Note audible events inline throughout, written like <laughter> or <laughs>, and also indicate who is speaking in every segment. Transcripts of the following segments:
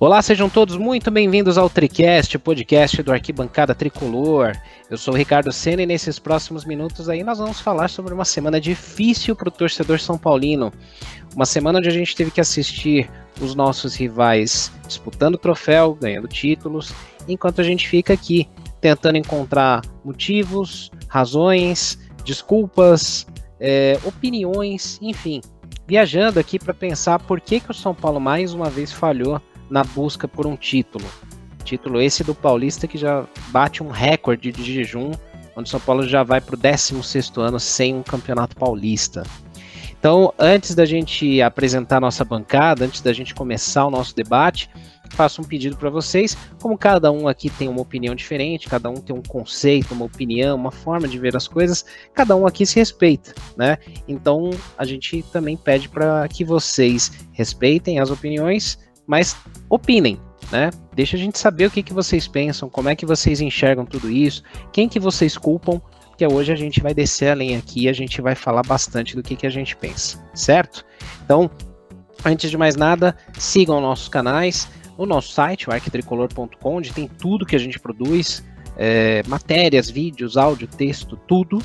Speaker 1: Olá, sejam todos muito bem-vindos ao Tricast, podcast do Arquibancada Tricolor. Eu sou o Ricardo Senna e nesses próximos minutos aí nós vamos falar sobre uma semana difícil para o torcedor são paulino. Uma semana onde a gente teve que assistir os nossos rivais disputando troféu, ganhando títulos, enquanto a gente fica aqui tentando encontrar motivos, razões, desculpas, é, opiniões, enfim, viajando aqui para pensar por que, que o São Paulo mais uma vez falhou na busca por um título. Título esse do Paulista que já bate um recorde de jejum, onde o São Paulo já vai para o 16 ano sem um campeonato paulista. Então, antes da gente apresentar nossa bancada, antes da gente começar o nosso debate, faço um pedido para vocês. Como cada um aqui tem uma opinião diferente, cada um tem um conceito, uma opinião, uma forma de ver as coisas, cada um aqui se respeita, né? Então, a gente também pede para que vocês respeitem as opiniões, mas opinem, né? Deixa a gente saber o que, que vocês pensam, como é que vocês enxergam tudo isso, quem que vocês culpam, porque hoje a gente vai descer a linha aqui e a gente vai falar bastante do que, que a gente pensa, certo? Então, antes de mais nada, sigam nossos canais, o nosso site, o arquitricolor.com, onde tem tudo que a gente produz, é, matérias, vídeos, áudio, texto, tudo.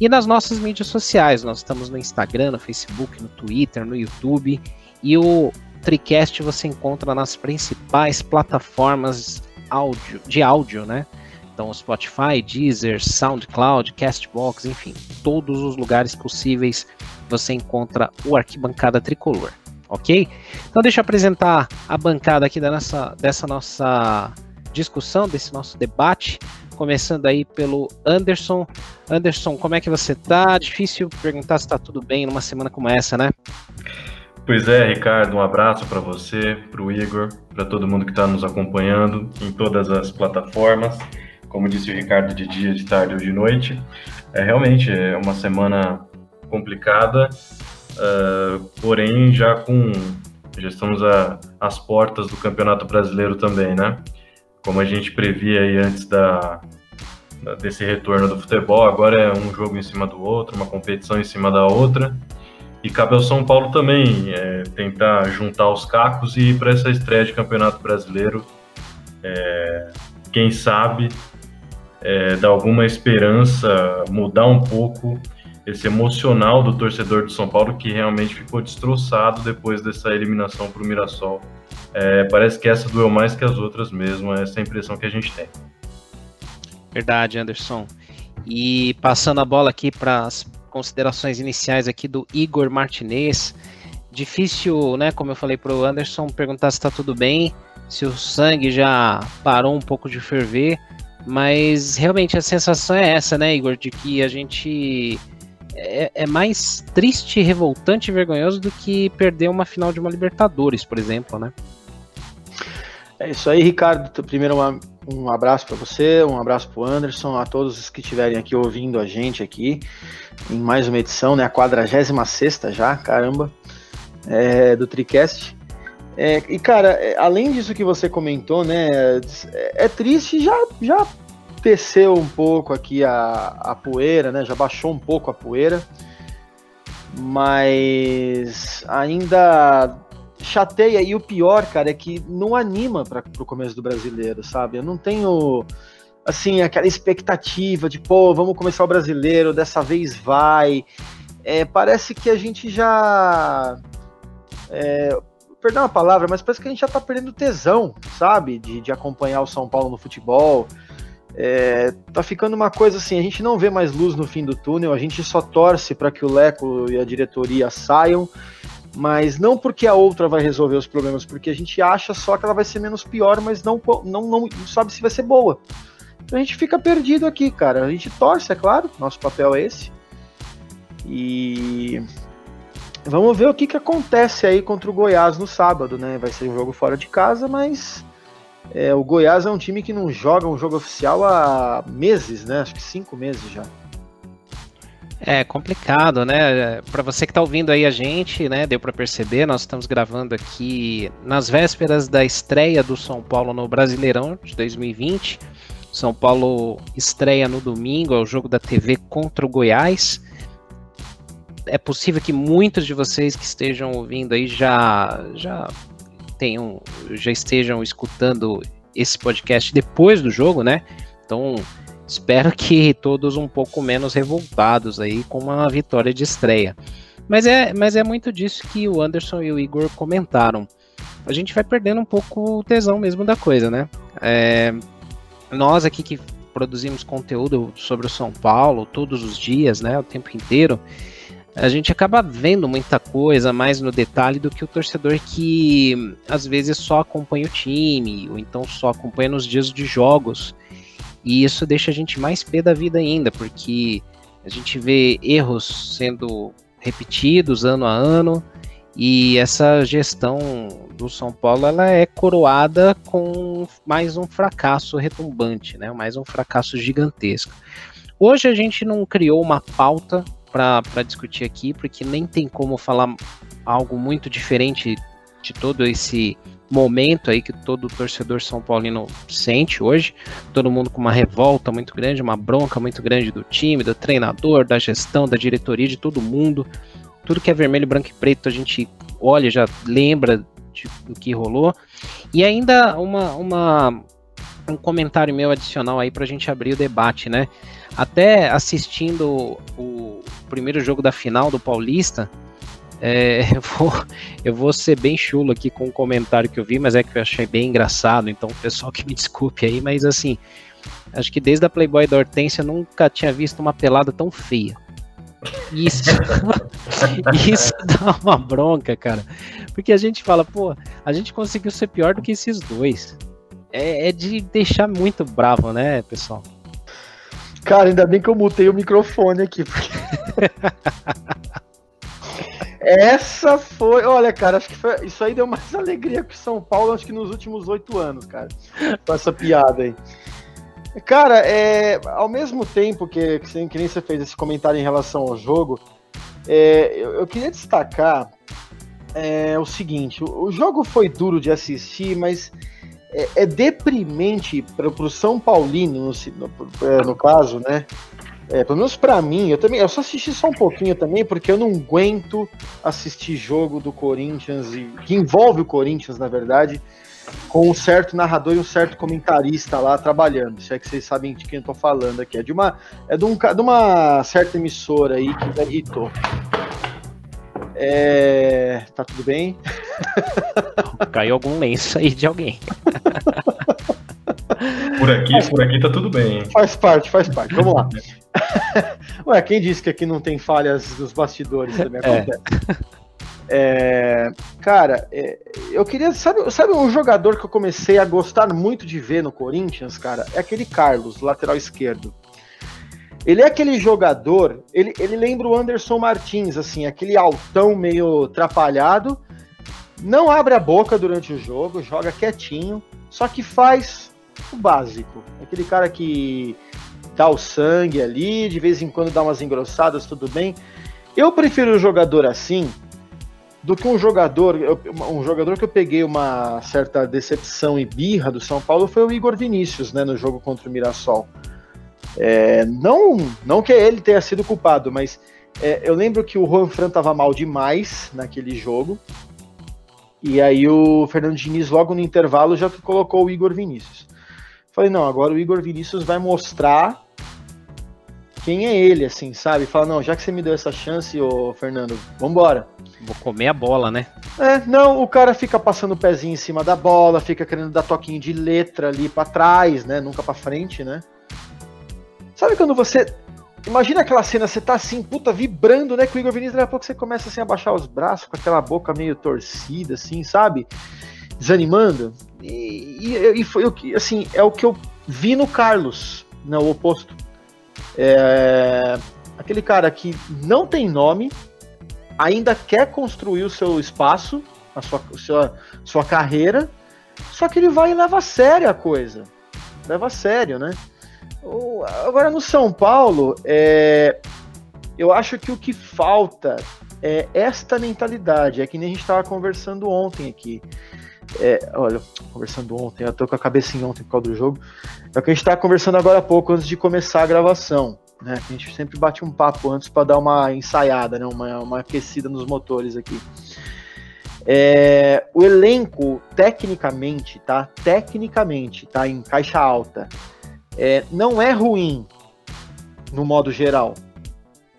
Speaker 1: E nas nossas mídias sociais, nós estamos no Instagram, no Facebook, no Twitter, no YouTube. E o Tricast você encontra nas principais plataformas áudio, de áudio, né? Então, Spotify, Deezer, SoundCloud, Castbox, enfim, todos os lugares possíveis você encontra o Arquibancada Tricolor, ok? Então, deixa eu apresentar a bancada aqui da nossa, dessa nossa discussão, desse nosso debate, começando aí pelo Anderson. Anderson, como é que você tá? Difícil perguntar se tá tudo bem numa semana como essa, né?
Speaker 2: Pois é, Ricardo, um abraço para você, para o Igor, para todo mundo que está nos acompanhando em todas as plataformas. Como disse o Ricardo, de dia, de tarde ou de noite. É realmente é uma semana complicada, uh, porém já com já estamos a, às portas do Campeonato Brasileiro também, né? Como a gente previa aí antes da, desse retorno do futebol, agora é um jogo em cima do outro, uma competição em cima da outra. E cabe ao São Paulo também é, tentar juntar os cacos e ir para essa estreia de Campeonato Brasileiro, é, quem sabe, é, dar alguma esperança, mudar um pouco esse emocional do torcedor do São Paulo que realmente ficou destroçado depois dessa eliminação para o Mirassol. É, parece que essa doeu mais que as outras mesmo, essa é a impressão que a gente tem.
Speaker 1: Verdade, Anderson. E passando a bola aqui para as considerações iniciais aqui do Igor Martinez. Difícil, né, como eu falei para o Anderson, perguntar se está tudo bem, se o sangue já parou um pouco de ferver, mas realmente a sensação é essa, né, Igor, de que a gente é, é mais triste, revoltante e vergonhoso do que perder uma final de uma Libertadores, por exemplo, né?
Speaker 3: É isso aí, Ricardo. Primeiro, uma, um abraço para você, um abraço para o Anderson, a todos os que estiverem aqui ouvindo a gente aqui em mais uma edição, né? A 46 já, caramba, é, do Tricast. É, e cara, é, além disso que você comentou, né? É, é triste já já desceu um pouco aqui a, a poeira, né? Já baixou um pouco a poeira, mas ainda chateia. E o pior, cara, é que não anima para o começo do brasileiro, sabe? Eu não tenho assim, aquela expectativa de, pô, vamos começar o brasileiro, dessa vez vai. É, parece que a gente já. É, perdão a palavra, mas parece que a gente já tá perdendo tesão, sabe? De, de acompanhar o São Paulo no futebol. É, tá ficando uma coisa assim, a gente não vê mais luz no fim do túnel, a gente só torce para que o Leco e a diretoria saiam, mas não porque a outra vai resolver os problemas, porque a gente acha só que ela vai ser menos pior, mas não, não, não sabe se vai ser boa. Então a gente fica perdido aqui, cara. A gente torce, é claro, nosso papel é esse. E vamos ver o que, que acontece aí contra o Goiás no sábado, né? Vai ser um jogo fora de casa, mas é, o Goiás é um time que não joga um jogo oficial há meses, né? Acho que cinco meses já.
Speaker 1: É complicado, né? Para você que está ouvindo aí a gente, né? Deu para perceber, nós estamos gravando aqui nas vésperas da estreia do São Paulo no Brasileirão de 2020. São Paulo estreia no domingo, é o jogo da TV contra o Goiás. É possível que muitos de vocês que estejam ouvindo aí já, já tenham, já estejam escutando esse podcast depois do jogo, né? Então, espero que todos um pouco menos revoltados aí com uma vitória de estreia. Mas é, mas é muito disso que o Anderson e o Igor comentaram. A gente vai perdendo um pouco o tesão mesmo da coisa, né? É, nós aqui que produzimos conteúdo sobre o São Paulo todos os dias, né? O tempo inteiro a gente acaba vendo muita coisa mais no detalhe do que o torcedor que às vezes só acompanha o time, ou então só acompanha nos dias de jogos. E isso deixa a gente mais pé da vida ainda, porque a gente vê erros sendo repetidos ano a ano, e essa gestão do São Paulo ela é coroada com mais um fracasso retumbante, né? mais um fracasso gigantesco. Hoje a gente não criou uma pauta para discutir aqui, porque nem tem como falar algo muito diferente de todo esse momento aí que todo torcedor São Paulino sente hoje. Todo mundo com uma revolta muito grande, uma bronca muito grande do time, do treinador, da gestão, da diretoria, de todo mundo. Tudo que é vermelho, branco e preto a gente olha, já lembra de, do que rolou. E ainda uma, uma, um comentário meu adicional aí para a gente abrir o debate, né? Até assistindo o primeiro jogo da final do Paulista, é, <laughs> eu, vou, eu vou ser bem chulo aqui com o comentário que eu vi, mas é que eu achei bem engraçado, então pessoal <laughs> que me desculpe aí, mas assim, acho que desde a Playboy da Hortência eu nunca tinha visto uma pelada tão feia. Isso, <laughs> isso dá uma bronca, cara. Porque a gente fala, pô, a gente conseguiu ser pior do que esses dois. É, é de deixar muito bravo, né, pessoal?
Speaker 3: Cara, ainda bem que eu mutei o microfone aqui. Essa foi. Olha, cara, acho que foi, isso aí deu mais <laughs> alegria que São Paulo, acho que nos últimos oito anos, cara. Com essa piada aí. Cara, é, ao mesmo tempo que, que, que nem você fez esse comentário em relação ao jogo, é, eu, eu, queria destacar é, o seguinte: o, o, jogo foi duro de assistir, mas é, é deprimente para o São Paulino, no, no, é, no, caso, né? É, pelo menos para mim, eu também, eu só assisti só um pouquinho também, porque eu não aguento assistir jogo do Corinthians, e, que envolve o Corinthians, na verdade, com um certo narrador e um certo comentarista lá trabalhando. Se é que vocês sabem de quem eu tô falando aqui. É de uma, é de, um, de uma certa emissora aí que me irritou. É... Tá tudo bem? <laughs>
Speaker 1: Caiu algum lenço aí de alguém.
Speaker 2: Por aqui, por aqui tá tudo bem.
Speaker 3: Faz parte, faz parte. Vamos lá. <laughs> <laughs> Ué, quem disse que aqui não tem falhas dos bastidores também é. acontece. É. É, cara, é, eu queria. Sabe, sabe um jogador que eu comecei a gostar muito de ver no Corinthians, cara? É aquele Carlos, lateral esquerdo. Ele é aquele jogador, ele, ele lembra o Anderson Martins, assim, aquele altão meio trapalhado, não abre a boca durante o jogo, joga quietinho, só que faz o básico. Aquele cara que dá o sangue ali, de vez em quando dá umas engrossadas, tudo bem. Eu prefiro o jogador assim do que um jogador, um jogador que eu peguei uma certa decepção e birra do São Paulo foi o Igor Vinícius, né, no jogo contra o Mirassol. É, não, não que ele tenha sido culpado, mas é, eu lembro que o Juan Fran estava mal demais naquele jogo. E aí o Fernando Diniz, logo no intervalo, já colocou o Igor Vinícius. Falei, não, agora o Igor Vinícius vai mostrar quem é ele, assim, sabe? Fala, não, já que você me deu essa chance, ô Fernando, vambora.
Speaker 1: Vou comer a bola, né?
Speaker 3: É, não, o cara fica passando o pezinho em cima da bola, fica querendo dar toquinho de letra ali para trás, né? Nunca para frente, né? Sabe quando você. Imagina aquela cena, você tá assim, puta, vibrando, né? Com o Igor Vinícius, daqui a pouco você começa assim a baixar os braços, com aquela boca meio torcida, assim, sabe? Desanimando. E, e, e foi o que, assim, é o que eu vi no Carlos, né? O oposto. É, aquele cara que não tem nome, ainda quer construir o seu espaço, a sua, sua, sua carreira, só que ele vai e leva a sério a coisa. Leva a sério, né? Agora no São Paulo, é, eu acho que o que falta é esta mentalidade. É que nem a gente estava conversando ontem aqui. É, olha, conversando ontem, eu tô com a em ontem por causa do jogo. É o que a gente estava conversando agora há pouco, antes de começar a gravação. Né? A gente sempre bate um papo antes para dar uma ensaiada, né? uma, uma aquecida nos motores aqui. É, o elenco, tecnicamente, tá? Tecnicamente, tá? Em caixa alta, é, não é ruim no modo geral.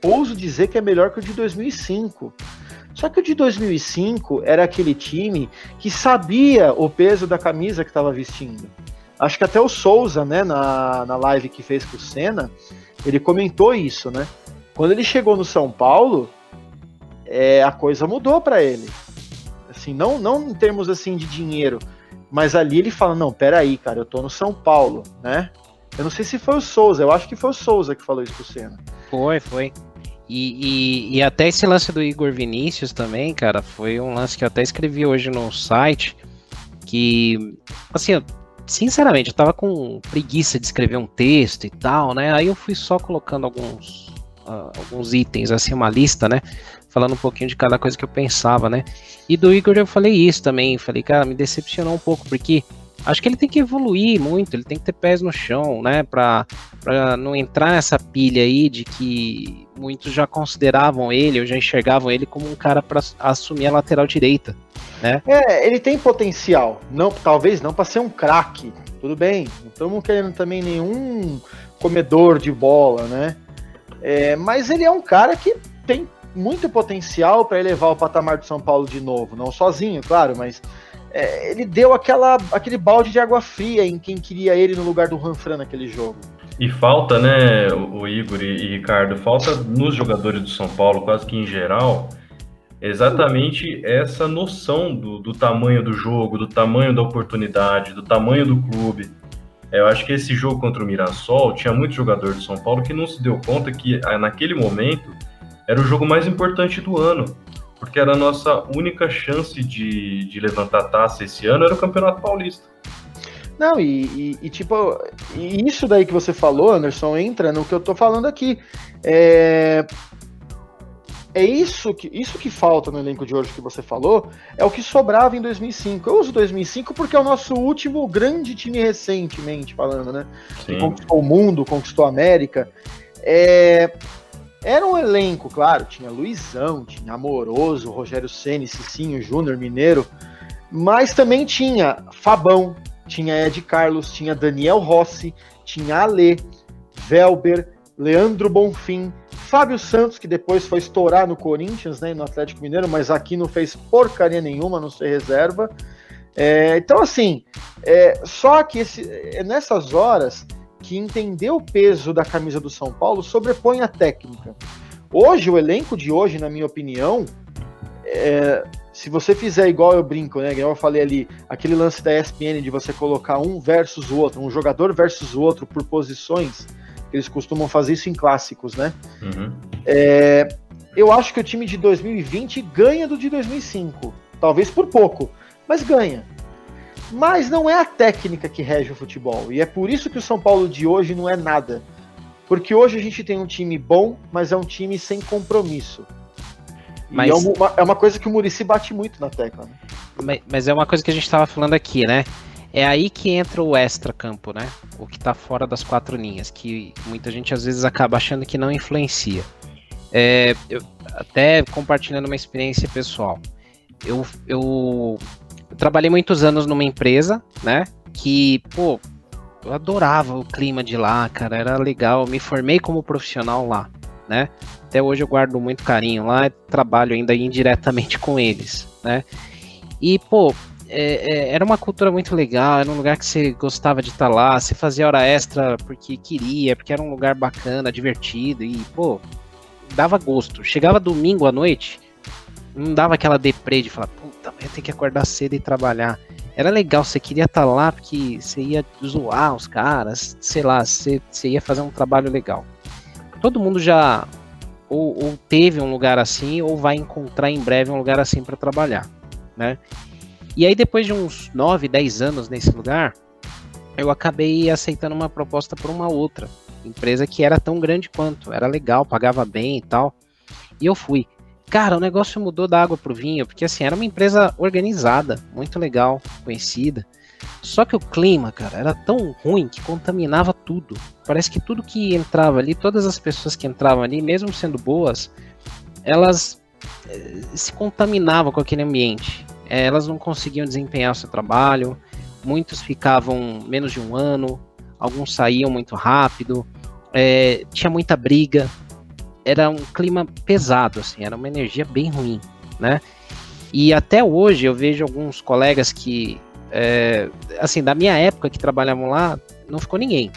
Speaker 3: Ouso dizer que é melhor que o de 2005. Só que o de 2005 era aquele time que sabia o peso da camisa que estava vestindo. Acho que até o Souza, né, na, na live que fez com o Senna, ele comentou isso, né? Quando ele chegou no São Paulo, é, a coisa mudou para ele. Assim, não, não em termos assim de dinheiro, mas ali ele fala: não, peraí, cara, eu tô no São Paulo, né? Eu não sei se foi o Souza, eu acho que foi o Souza que falou isso pro Senna.
Speaker 1: Foi, foi. E, e, e, até esse lance do Igor Vinícius também, cara, foi um lance que eu até escrevi hoje no site. Que, assim, sinceramente, eu tava com preguiça de escrever um texto e tal, né? Aí eu fui só colocando alguns, uh, alguns itens, assim, uma lista, né? Falando um pouquinho de cada coisa que eu pensava, né? E do Igor eu falei isso também. Falei, cara, me decepcionou um pouco, porque acho que ele tem que evoluir muito, ele tem que ter pés no chão, né? Pra não entrar nessa pilha aí de que muitos já consideravam ele, ou já enxergavam ele como um cara para assumir a lateral direita, né?
Speaker 3: É, ele tem potencial, não, talvez não para ser um craque, tudo bem. Não estamos querendo também nenhum comedor de bola, né? É, mas ele é um cara que tem muito potencial para elevar o patamar do São Paulo de novo, não sozinho, claro, mas é, ele deu aquela, aquele balde de água fria em quem queria ele no lugar do Ranfran naquele jogo.
Speaker 2: E falta, né, o Igor e, Ricardo, falta nos jogadores do São Paulo, quase que em geral, exatamente essa noção do, do tamanho do jogo, do tamanho da oportunidade, do tamanho do clube. É, eu acho que esse jogo contra o Mirassol tinha muito jogador do São Paulo que não se deu conta que naquele momento era o jogo mais importante do ano, porque era a nossa única chance de, de levantar taça esse ano era o Campeonato Paulista.
Speaker 3: Não, e, e, e, tipo, e isso daí que você falou, Anderson, entra no que eu tô falando aqui. É, é isso que, isso que falta no elenco de hoje que você falou, é o que sobrava em 2005. Eu uso 2005 porque é o nosso último grande time recentemente, falando, né? Sim. Que conquistou o mundo, conquistou a América. É, era um elenco, claro, tinha Luizão, tinha Amoroso, Rogério Ceni, Cicinho, Júnior, Mineiro, mas também tinha Fabão, tinha Ed Carlos, tinha Daniel Rossi, tinha Ale, Velber, Leandro Bonfim, Fábio Santos, que depois foi estourar no Corinthians, né, no Atlético Mineiro, mas aqui não fez porcaria nenhuma, não ser reserva. É, então, assim, é, só que esse, é nessas horas que entender o peso da camisa do São Paulo sobrepõe a técnica. Hoje, o elenco de hoje, na minha opinião, é, se você fizer igual eu brinco, né? Igual eu falei ali, aquele lance da ESPN de você colocar um versus o outro, um jogador versus o outro por posições, eles costumam fazer isso em clássicos, né? Uhum. É, eu acho que o time de 2020 ganha do de 2005. Talvez por pouco, mas ganha. Mas não é a técnica que rege o futebol. E é por isso que o São Paulo de hoje não é nada. Porque hoje a gente tem um time bom, mas é um time sem compromisso. Mas... É uma, é, uma, coisa que o Murici bate muito na tecla. Né?
Speaker 1: Mas, mas, é uma coisa que a gente estava falando aqui, né? É aí que entra o extra-campo, né? O que está fora das quatro linhas, que muita gente às vezes acaba achando que não influencia. É, eu, até compartilhando uma experiência pessoal. Eu, eu eu trabalhei muitos anos numa empresa, né? Que, pô, eu adorava o clima de lá, cara, era legal. me formei como profissional lá, né? Até hoje eu guardo muito carinho lá, trabalho ainda indiretamente com eles, né? E, pô, é, é, era uma cultura muito legal, era um lugar que você gostava de estar tá lá, você fazia hora extra porque queria, porque era um lugar bacana, divertido e, pô, dava gosto. Chegava domingo à noite, não dava aquela deprê de falar, puta, eu tenho que acordar cedo e trabalhar. Era legal, você queria estar tá lá porque você ia zoar os caras, sei lá, você, você ia fazer um trabalho legal. Todo mundo já ou, ou teve um lugar assim, ou vai encontrar em breve um lugar assim para trabalhar, né? E aí depois de uns 9, 10 anos nesse lugar, eu acabei aceitando uma proposta por uma outra empresa que era tão grande quanto, era legal, pagava bem e tal. E eu fui. Cara, o negócio mudou da água pro vinho, porque assim, era uma empresa organizada, muito legal, conhecida. Só que o clima, cara, era tão ruim que contaminava tudo. Parece que tudo que entrava ali, todas as pessoas que entravam ali, mesmo sendo boas, elas eh, se contaminavam com aquele ambiente. é, elas não conseguiam desempenhar o seu trabalho, muitos ficavam menos de um ano, alguns saíam muito rápido, é, tinha muita briga, era um clima pesado, assim, era uma energia bem ruim, né? E até hoje eu vejo alguns colegas que, é, assim, da minha época que trabalhavam lá, não ficou ninguém,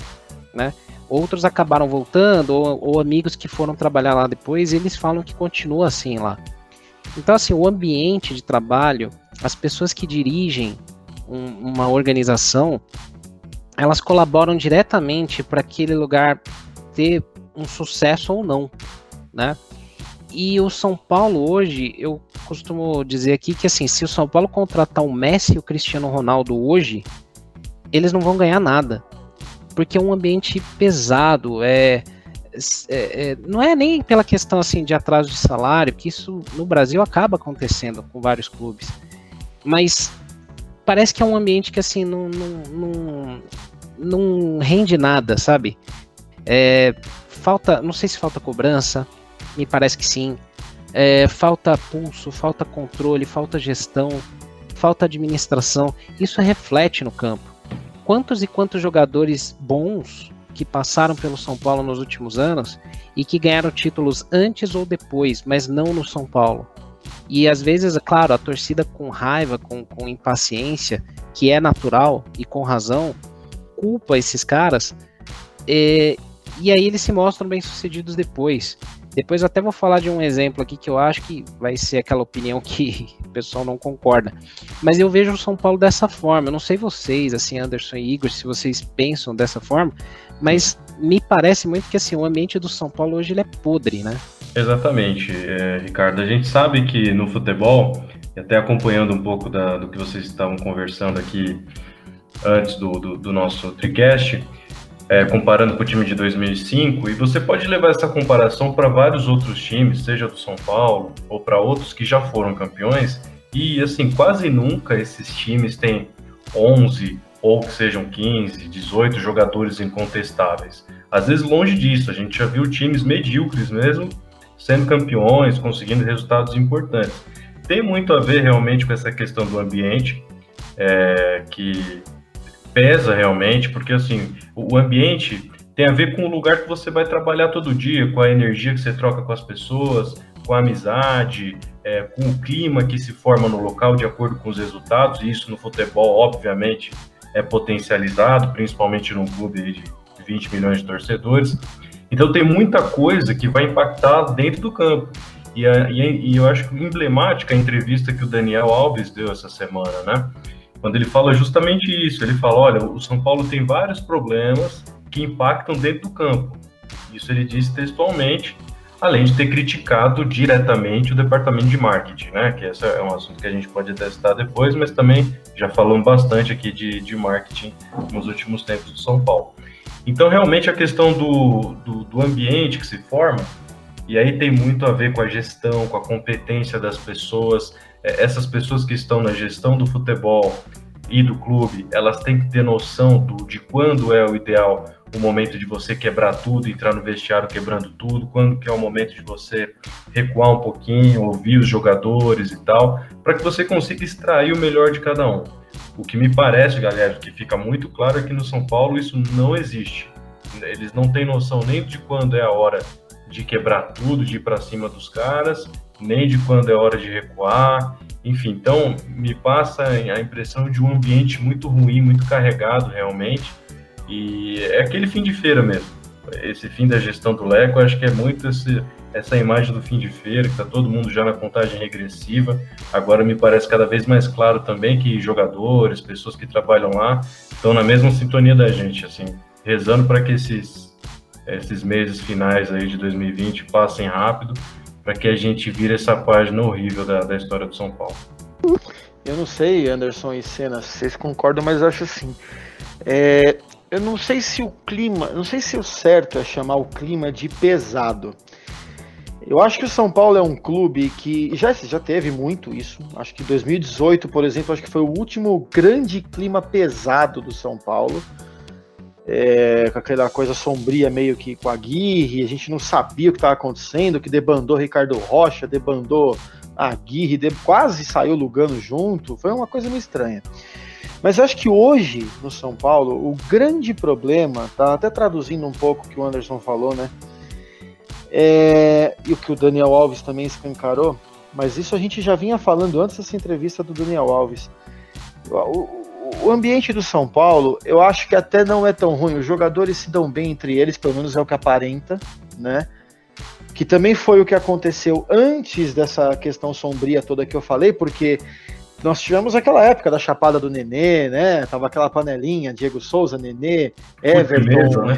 Speaker 1: né? Outros acabaram voltando, ou, ou amigos que foram trabalhar lá depois, eles falam que continua assim lá. Então, assim, o ambiente de trabalho, as pessoas que dirigem um, uma organização, elas colaboram diretamente para aquele lugar ter um sucesso ou não, né? E o São Paulo hoje, eu costumo dizer aqui que assim, se o São Paulo contratar o Messi e o Cristiano Ronaldo hoje, eles não vão ganhar nada, porque é um ambiente pesado, é, é, é, não é nem pela questão assim de atraso de salário, que isso no Brasil acaba acontecendo com vários clubes, mas parece que é um ambiente que assim não, não, não, não rende nada, sabe? É, falta, não sei se falta cobrança, me parece que sim. É, falta pulso, falta controle, falta gestão, falta administração. Isso reflete no campo. Quantos e quantos jogadores bons que passaram pelo São Paulo nos últimos anos e que ganharam títulos antes ou depois, mas não no São Paulo. E às vezes, é claro, a torcida com raiva, com, com impaciência, que é natural e com razão, culpa esses caras, é, e aí eles se mostram bem-sucedidos depois. Depois até vou falar de um exemplo aqui que eu acho que vai ser aquela opinião que <laughs> o pessoal não concorda. Mas eu vejo o São Paulo dessa forma. Eu não sei vocês, assim, Anderson e Igor, se vocês pensam dessa forma, mas me parece muito que assim, o ambiente do São Paulo hoje ele é podre, né?
Speaker 2: Exatamente, é, Ricardo. A gente sabe que no futebol, e até acompanhando um pouco da, do que vocês estavam conversando aqui antes do, do, do nosso TriCast, é, comparando com o time de 2005, e você pode levar essa comparação para vários outros times, seja do São Paulo ou para outros que já foram campeões, e assim, quase nunca esses times têm 11 ou que sejam 15, 18 jogadores incontestáveis. Às vezes, longe disso, a gente já viu times medíocres mesmo sendo campeões, conseguindo resultados importantes. Tem muito a ver realmente com essa questão do ambiente, é, que pesa realmente, porque assim, o ambiente tem a ver com o lugar que você vai trabalhar todo dia, com a energia que você troca com as pessoas, com a amizade, é, com o clima que se forma no local de acordo com os resultados, e isso no futebol, obviamente, é potencializado, principalmente num clube de 20 milhões de torcedores. Então tem muita coisa que vai impactar dentro do campo. E, a, e, e eu acho emblemática a entrevista que o Daniel Alves deu essa semana, né? Quando ele fala justamente isso. Ele fala: olha, o São Paulo tem vários problemas que impactam dentro do campo. Isso ele disse textualmente, além de ter criticado diretamente o departamento de marketing, né? Que esse é um assunto que a gente pode testar depois, mas também já falamos bastante aqui de, de marketing nos últimos tempos do São Paulo. Então, realmente, a questão do, do, do ambiente que se forma, e aí tem muito a ver com a gestão, com a competência das pessoas, essas pessoas que estão na gestão do futebol e do clube, elas têm que ter noção do, de quando é o ideal o momento de você quebrar tudo, entrar no vestiário quebrando tudo, quando que é o momento de você recuar um pouquinho, ouvir os jogadores e tal, para que você consiga extrair o melhor de cada um. O que me parece, galera, que fica muito claro aqui no São Paulo, isso não existe. Eles não têm noção nem de quando é a hora de quebrar tudo, de ir para cima dos caras, nem de quando é hora de recuar. Enfim, então me passa a impressão de um ambiente muito ruim, muito carregado realmente. E é aquele fim de feira mesmo. Esse fim da gestão do Leco, acho que é muito esse, essa imagem do fim de feira, que está todo mundo já na contagem regressiva. Agora me parece cada vez mais claro também que jogadores, pessoas que trabalham lá, estão na mesma sintonia da gente, assim, rezando para que esses, esses meses finais aí de 2020 passem rápido para que a gente vire essa página horrível da, da história do São Paulo.
Speaker 3: Eu não sei, Anderson e Senna, vocês concordam, mas eu acho assim. É, eu não sei se o clima, não sei se o certo é chamar o clima de pesado. Eu acho que o São Paulo é um clube que já, já teve muito isso. Acho que 2018, por exemplo, acho que foi o último grande clima pesado do São Paulo é, com aquela coisa sombria meio que com a Guirre, a gente não sabia o que estava acontecendo, que debandou Ricardo Rocha, debandou a Aguirre quase saiu Lugano junto, foi uma coisa meio estranha. Mas eu acho que hoje, no São Paulo, o grande problema, tá até traduzindo um pouco o que o Anderson falou, né? É, e o que o Daniel Alves também escancarou, mas isso a gente já vinha falando antes dessa entrevista do Daniel Alves. O, o ambiente do São Paulo, eu acho que até não é tão ruim. Os jogadores se dão bem entre eles, pelo menos é o que aparenta, né? Que também foi o que aconteceu antes dessa questão sombria toda que eu falei, porque nós tivemos aquela época da chapada do Nenê, né? Tava aquela panelinha, Diego Souza, Nenê, Everton, né?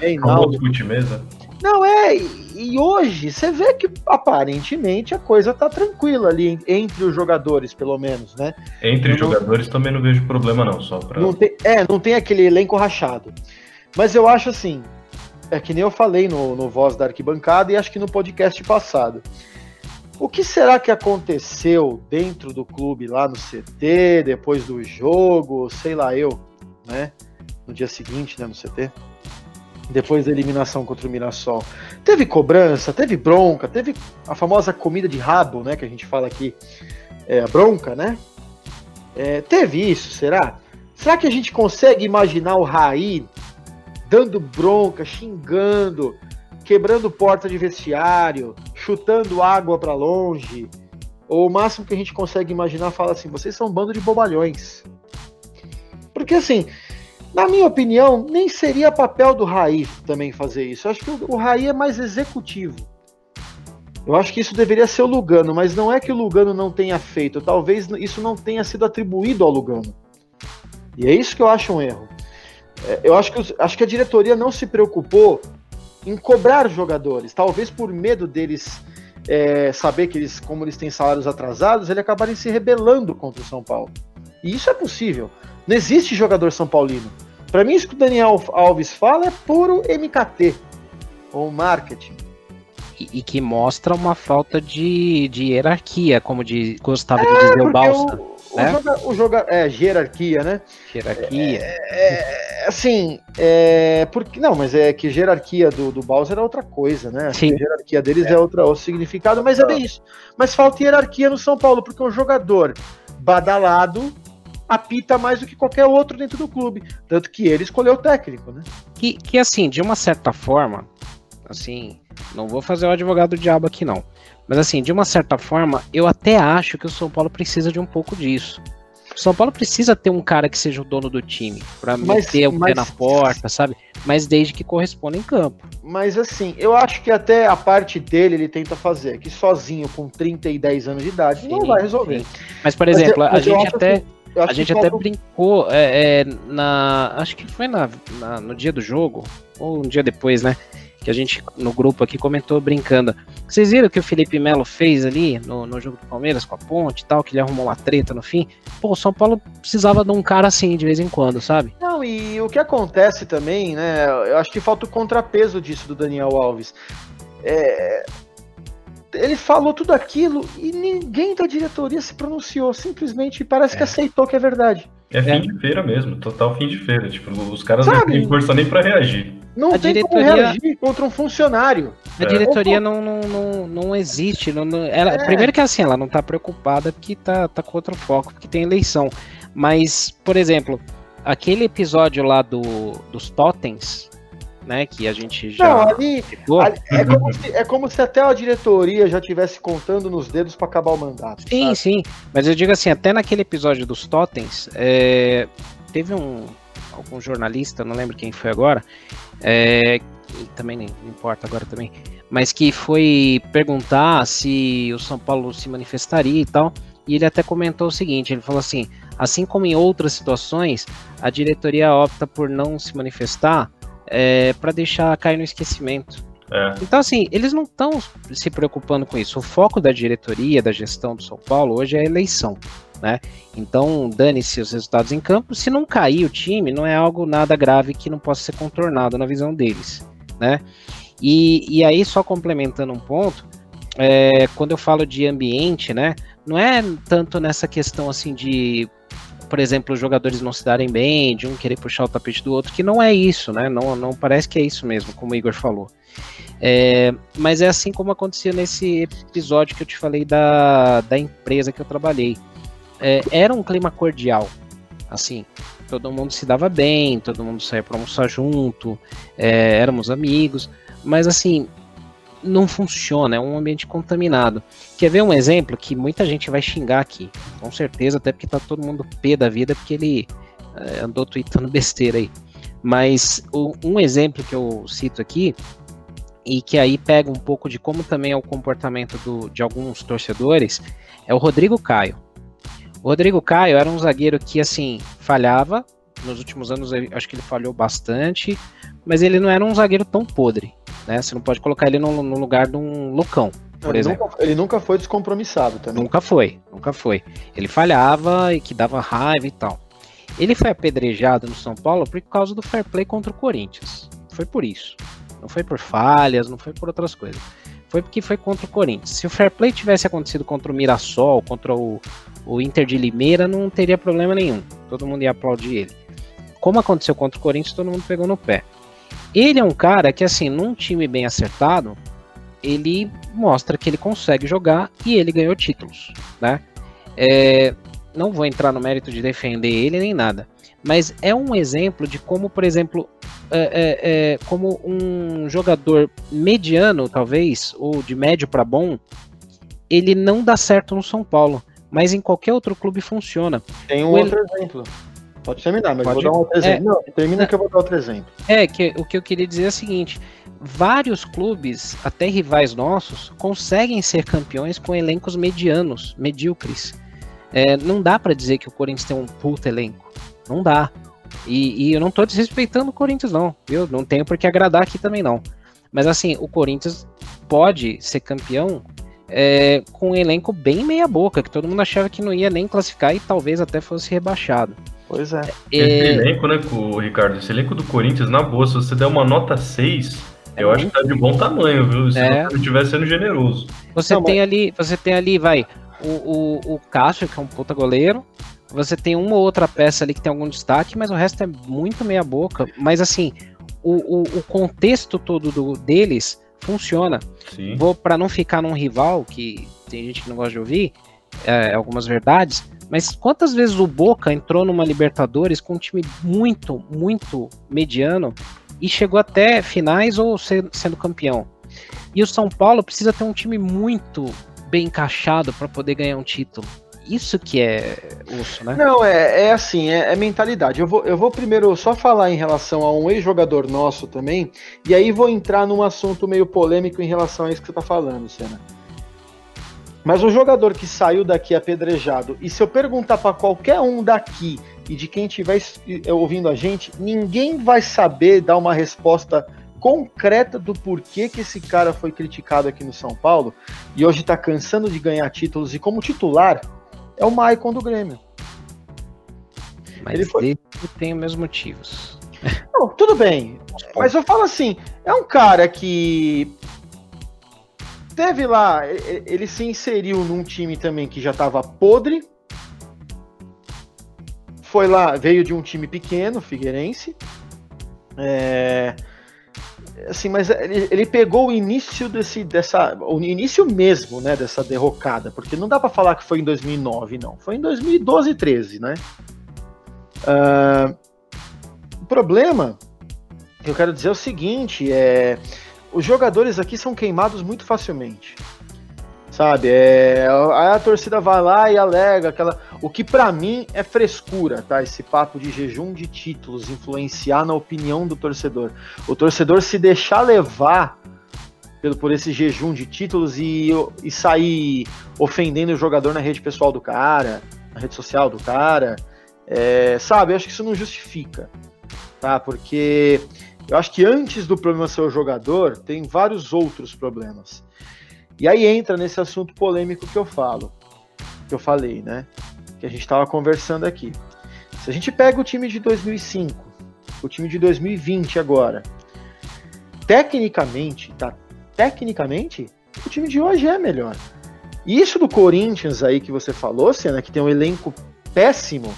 Speaker 3: Não, é, e hoje você vê que aparentemente a coisa tá tranquila ali entre os jogadores, pelo menos, né?
Speaker 2: Entre os jogadores também não vejo problema não, só pra...
Speaker 3: Não tem, é, não tem aquele elenco rachado. Mas eu acho assim, é que nem eu falei no, no Voz da Arquibancada e acho que no podcast passado. O que será que aconteceu dentro do clube lá no CT, depois do jogo, sei lá eu, né? No dia seguinte, né, no CT? Depois da eliminação contra o Mirassol. Teve cobrança, teve bronca, teve a famosa comida de rabo, né, que a gente fala aqui, é, a bronca, né? É, teve isso, será? Será que a gente consegue imaginar o Raí dando bronca, xingando, quebrando porta de vestiário, chutando água para longe, ou o máximo que a gente consegue imaginar fala assim: vocês são um bando de bobalhões. Porque assim, na minha opinião, nem seria papel do Raí também fazer isso. Eu acho que o Raí é mais executivo. Eu acho que isso deveria ser o Lugano, mas não é que o Lugano não tenha feito. Talvez isso não tenha sido atribuído ao Lugano. E é isso que eu acho um erro. É, eu acho que, acho que a diretoria não se preocupou em cobrar jogadores, talvez por medo deles é, saber que eles, como eles têm salários atrasados, eles acabarem se rebelando contra o São Paulo. E isso é possível. Não existe jogador São Paulino. Para mim, isso que o Daniel Alves fala é puro MKT, ou marketing.
Speaker 1: E, e que mostra uma falta de, de hierarquia, como de, gostava é, de dizer o Balsa. O,
Speaker 3: né? O, joga, o joga, é, hierarquia, né?
Speaker 1: Hierarquia.
Speaker 3: É, é, assim, é, porque, não, mas é que hierarquia do, do Bowser é outra coisa, né? Sim. A hierarquia deles é, é outra, outro significado, mas é bem isso. Mas falta hierarquia no São Paulo, porque um jogador badalado apita mais do que qualquer outro dentro do clube. Tanto que ele escolheu o técnico, né?
Speaker 1: Que, que assim, de uma certa forma, assim, não vou fazer o advogado do diabo aqui não. Mas assim, de uma certa forma, eu até acho que o São Paulo precisa de um pouco disso. O São Paulo precisa ter um cara que seja o dono do time, para meter o mas, pé na porta, sabe? Mas desde que corresponda em campo.
Speaker 3: Mas assim, eu acho que até a parte dele ele tenta fazer, que sozinho, com 30 e 10 anos de idade, sim, não vai resolver. Sim.
Speaker 1: Mas, por exemplo, mas a gente até. A gente até brincou é, é, na. Acho que foi na, na, no dia do jogo, ou um dia depois, né? que a gente no grupo aqui comentou brincando. Vocês viram que o Felipe Melo fez ali no, no jogo do Palmeiras com a ponte e tal, que ele arrumou uma treta no fim? Pô, o São Paulo precisava de um cara assim de vez em quando, sabe?
Speaker 3: Não, e o que acontece também, né? Eu acho que falta o contrapeso disso do Daniel Alves. É, ele falou tudo aquilo e ninguém da diretoria se pronunciou, simplesmente parece é. que aceitou que é verdade.
Speaker 2: É fim é. de feira mesmo, total fim de feira. Tipo, os caras Sabe? não têm força nem para reagir.
Speaker 3: Não a tem diretoria... como reagir contra um funcionário.
Speaker 1: A é. diretoria não, não, não, não existe. Não, não ela, é. Primeiro que assim, ela não tá preocupada porque tá, tá com outro foco, porque tem eleição. Mas, por exemplo, aquele episódio lá do, dos totens, né, que a gente já. Não,
Speaker 3: ali, ali é, como se, é, como se, até a diretoria já tivesse contando nos dedos para acabar o mandato.
Speaker 1: Sim, sabe? sim. Mas eu digo assim, até naquele episódio dos totens, é, teve um algum jornalista, não lembro quem foi agora, é, também não importa agora também, mas que foi perguntar se o São Paulo se manifestaria e tal, e ele até comentou o seguinte, ele falou assim, assim como em outras situações, a diretoria opta por não se manifestar é, para deixar cair no esquecimento. É. Então, assim, eles não estão se preocupando com isso. O foco da diretoria, da gestão do São Paulo hoje é a eleição. Né? Então, dane-se os resultados em campo. Se não cair o time, não é algo nada grave que não possa ser contornado na visão deles. Né? E, e aí, só complementando um ponto, é, quando eu falo de ambiente, né, não é tanto nessa questão assim de por exemplo, os jogadores não se darem bem, de um querer puxar o tapete do outro, que não é isso, né? Não, não parece que é isso mesmo, como o Igor falou. É, mas é assim como acontecia nesse episódio que eu te falei da, da empresa que eu trabalhei. É, era um clima cordial, assim, todo mundo se dava bem, todo mundo saía para almoçar junto, é, éramos amigos, mas assim, não funciona, é um ambiente contaminado. Quer ver um exemplo que muita gente vai xingar aqui, com certeza, até porque tá todo mundo pé da vida, porque ele é, andou tweetando <laughs> besteira aí. Mas o, um exemplo que eu cito aqui, e que aí pega um pouco de como também é o comportamento do, de alguns torcedores, é o Rodrigo Caio. O Rodrigo Caio era um zagueiro que, assim, falhava. Nos últimos anos, acho que ele falhou bastante, mas ele não era um zagueiro tão podre. Né? Você não pode colocar ele no, no lugar de um Lucão, por
Speaker 3: ele
Speaker 1: exemplo.
Speaker 3: Nunca, ele nunca foi descompromissado também.
Speaker 1: Nunca foi, nunca foi. Ele falhava e que dava raiva e tal. Ele foi apedrejado no São Paulo por causa do fair play contra o Corinthians. Foi por isso. Não foi por falhas, não foi por outras coisas. Foi porque foi contra o Corinthians. Se o fair play tivesse acontecido contra o Mirassol, contra o, o Inter de Limeira, não teria problema nenhum. Todo mundo ia aplaudir ele. Como aconteceu contra o Corinthians, todo mundo pegou no pé. Ele é um cara que, assim, num time bem acertado, ele mostra que ele consegue jogar e ele ganhou títulos, né? É, não vou entrar no mérito de defender ele nem nada, mas é um exemplo de como, por exemplo, é, é, é, como um jogador mediano, talvez, ou de médio para bom, ele não dá certo no São Paulo, mas em qualquer outro clube funciona.
Speaker 3: Tem um o outro ele... exemplo. Pode terminar, mas Pode... vou dar um outro exemplo. É, não, termina que eu vou dar outro exemplo.
Speaker 1: É, que o que eu queria dizer é o seguinte: vários clubes, até rivais nossos, conseguem ser campeões com elencos medianos, medíocres. É, não dá para dizer que o Corinthians tem um puta elenco. Não dá. E, e, eu não tô desrespeitando o Corinthians, não. Eu não tenho por que agradar aqui também, não. Mas assim, o Corinthians pode ser campeão é, com um elenco bem meia boca, que todo mundo achava que não ia nem classificar e talvez até fosse rebaixado.
Speaker 3: Pois é.
Speaker 2: é esse elenco, né, Ricardo? Esse elenco do Corinthians, na boa, se você der uma nota 6, é eu acho que tá de bom tamanho, viu? Se é. não estiver sendo generoso.
Speaker 1: Você não, tem mas... ali, você tem ali, vai, o, o, o Cássio, que é um puta goleiro. Você tem uma ou outra peça ali que tem algum destaque, mas o resto é muito meia boca. Mas assim, o, o, o contexto todo do, deles funciona. Sim. Vou para não ficar num rival que tem gente que não gosta de ouvir é, algumas verdades. Mas quantas vezes o Boca entrou numa Libertadores com um time muito, muito mediano e chegou até finais ou sendo campeão? E o São Paulo precisa ter um time muito bem encaixado para poder ganhar um título. Isso que é osso, né?
Speaker 3: Não, é, é assim, é, é, mentalidade. Eu vou, eu vou primeiro só falar em relação a um ex-jogador nosso também, e aí vou entrar num assunto meio polêmico em relação a isso que você tá falando, Senna. Mas um jogador que saiu daqui apedrejado, e se eu perguntar para qualquer um daqui e de quem estiver ouvindo a gente, ninguém vai saber dar uma resposta concreta do porquê que esse cara foi criticado aqui no São Paulo e hoje está cansando de ganhar títulos e como titular é o Maicon do Grêmio.
Speaker 1: Mas ele foi... tem os mesmos motivos.
Speaker 3: Não, tudo bem. Mas eu falo assim, é um cara que teve lá, ele se inseriu num time também que já estava podre. Foi lá, veio de um time pequeno, Figueirense. É, assim, mas ele, ele, pegou o início desse, dessa, o início mesmo, né, dessa derrocada, porque não dá para falar que foi em 2009, não, foi em 2012 e 13, né? Uh, o problema que eu quero dizer é o seguinte, é, os jogadores aqui são queimados muito facilmente. Sabe? É, aí a torcida vai lá e alega aquela. O que para mim é frescura, tá? Esse papo de jejum de títulos influenciar na opinião do torcedor. O torcedor se deixar levar pelo, por esse jejum de títulos e, e sair ofendendo o jogador na rede pessoal do cara, na rede social do cara. É, sabe? Eu acho que isso não justifica, tá? Porque eu acho que antes do problema ser o jogador, tem vários outros problemas. E aí entra nesse assunto polêmico que eu falo, que eu falei, né? Que a gente estava conversando aqui. Se a gente pega o time de 2005, o time de 2020 agora, tecnicamente, tá? Tecnicamente, o time de hoje é melhor. E isso do Corinthians aí que você falou, Senna, que tem um elenco péssimo,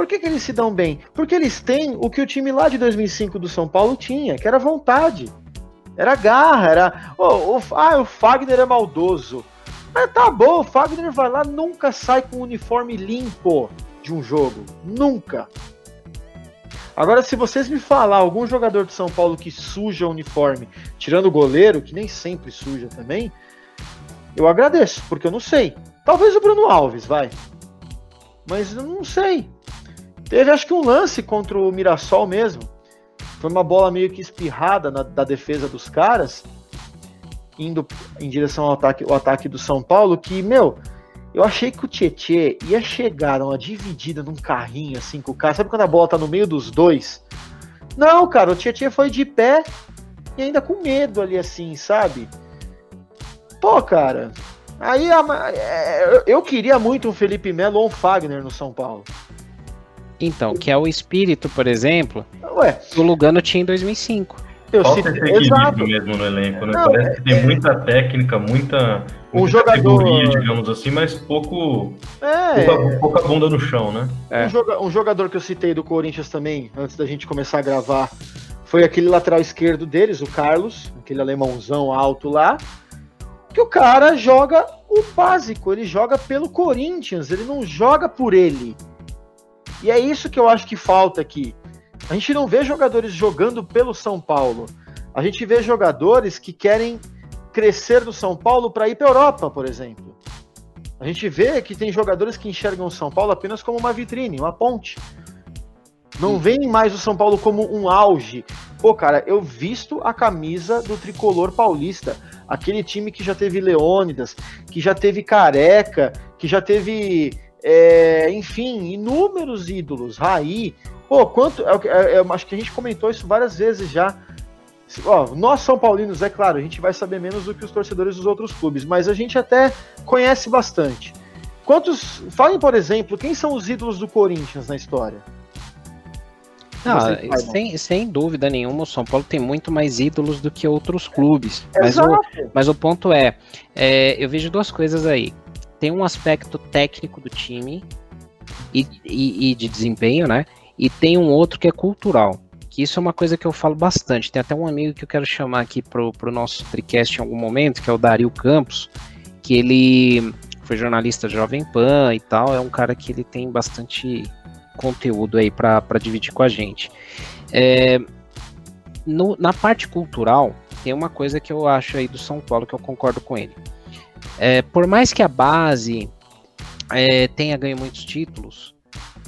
Speaker 3: por que, que, eles se dão bem? Porque eles têm o que o time lá de 2005 do São Paulo tinha, que era vontade. Era garra, era. Oh, o, ah, o Fagner é maldoso. Mas tá bom, o Fagner vai lá, nunca sai com o uniforme limpo de um jogo. Nunca. Agora, se vocês me falar algum jogador de São Paulo que suja o uniforme, tirando o goleiro, que nem sempre suja também, eu agradeço, porque eu não sei. Talvez o Bruno Alves, vai. Mas eu não sei. Teve acho que um lance contra o Mirassol mesmo. Foi uma bola meio que espirrada na, da defesa dos caras, indo em direção ao ataque, ao ataque do São Paulo, que, meu, eu achei que o Tietê ia chegar numa dividida num carrinho assim com o cara. Sabe quando a bola tá no meio dos dois? Não, cara, o Tietê foi de pé e ainda com medo ali assim, sabe? Pô, cara. Aí é, eu queria muito um Felipe Melo ou um Fagner no São Paulo.
Speaker 1: Então, que é o espírito, por exemplo, Ué. que o Lugano tinha em 2005.
Speaker 2: Eu Falta esse equilíbrio mesmo no elenco, né? Não, Parece que tem é... muita técnica, muita,
Speaker 3: um jogador
Speaker 2: digamos assim, mas pouco, é... pouca, pouca bunda no chão, né?
Speaker 3: É. Um, joga... um, jogador que eu citei do Corinthians também, antes da gente começar a gravar, foi aquele lateral esquerdo deles, o Carlos, aquele alemãozão alto lá, que o cara joga o básico, ele joga pelo Corinthians, ele não joga por ele. E é isso que eu acho que falta aqui. A gente não vê jogadores jogando pelo São Paulo. A gente vê jogadores que querem crescer do São Paulo para ir para a Europa, por exemplo. A gente vê que tem jogadores que enxergam o São Paulo apenas como uma vitrine, uma ponte. Não veem mais o São Paulo como um auge. Pô, cara, eu visto a camisa do tricolor paulista. Aquele time que já teve Leônidas, que já teve Careca, que já teve, é, enfim, inúmeros ídolos. Raí, Pô, quanto. É, é, é, acho que a gente comentou isso várias vezes já. Ó, nós São Paulinos, é claro, a gente vai saber menos do que os torcedores dos outros clubes, mas a gente até conhece bastante. Quantos. Falem, por exemplo, quem são os ídolos do Corinthians na história?
Speaker 1: Ah, sem, sem dúvida nenhuma, o São Paulo tem muito mais ídolos do que outros clubes. Mas o, mas o ponto é, é, eu vejo duas coisas aí. Tem um aspecto técnico do time e, e, e de desempenho, né? E tem um outro que é cultural, que isso é uma coisa que eu falo bastante. Tem até um amigo que eu quero chamar aqui pro, pro nosso TriCast em algum momento, que é o Dario Campos, que ele foi jornalista Jovem Pan e tal, é um cara que ele tem bastante conteúdo aí para dividir com a gente. É, no, na parte cultural, tem uma coisa que eu acho aí do São Paulo que eu concordo com ele. É, por mais que a base é, tenha ganho muitos títulos,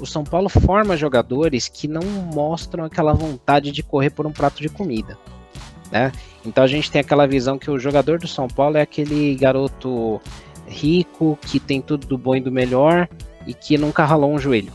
Speaker 1: o São Paulo forma jogadores que não mostram aquela vontade de correr por um prato de comida. Né? Então a gente tem aquela visão que o jogador do São Paulo é aquele garoto rico, que tem tudo do bom e do melhor e que nunca ralou um joelho.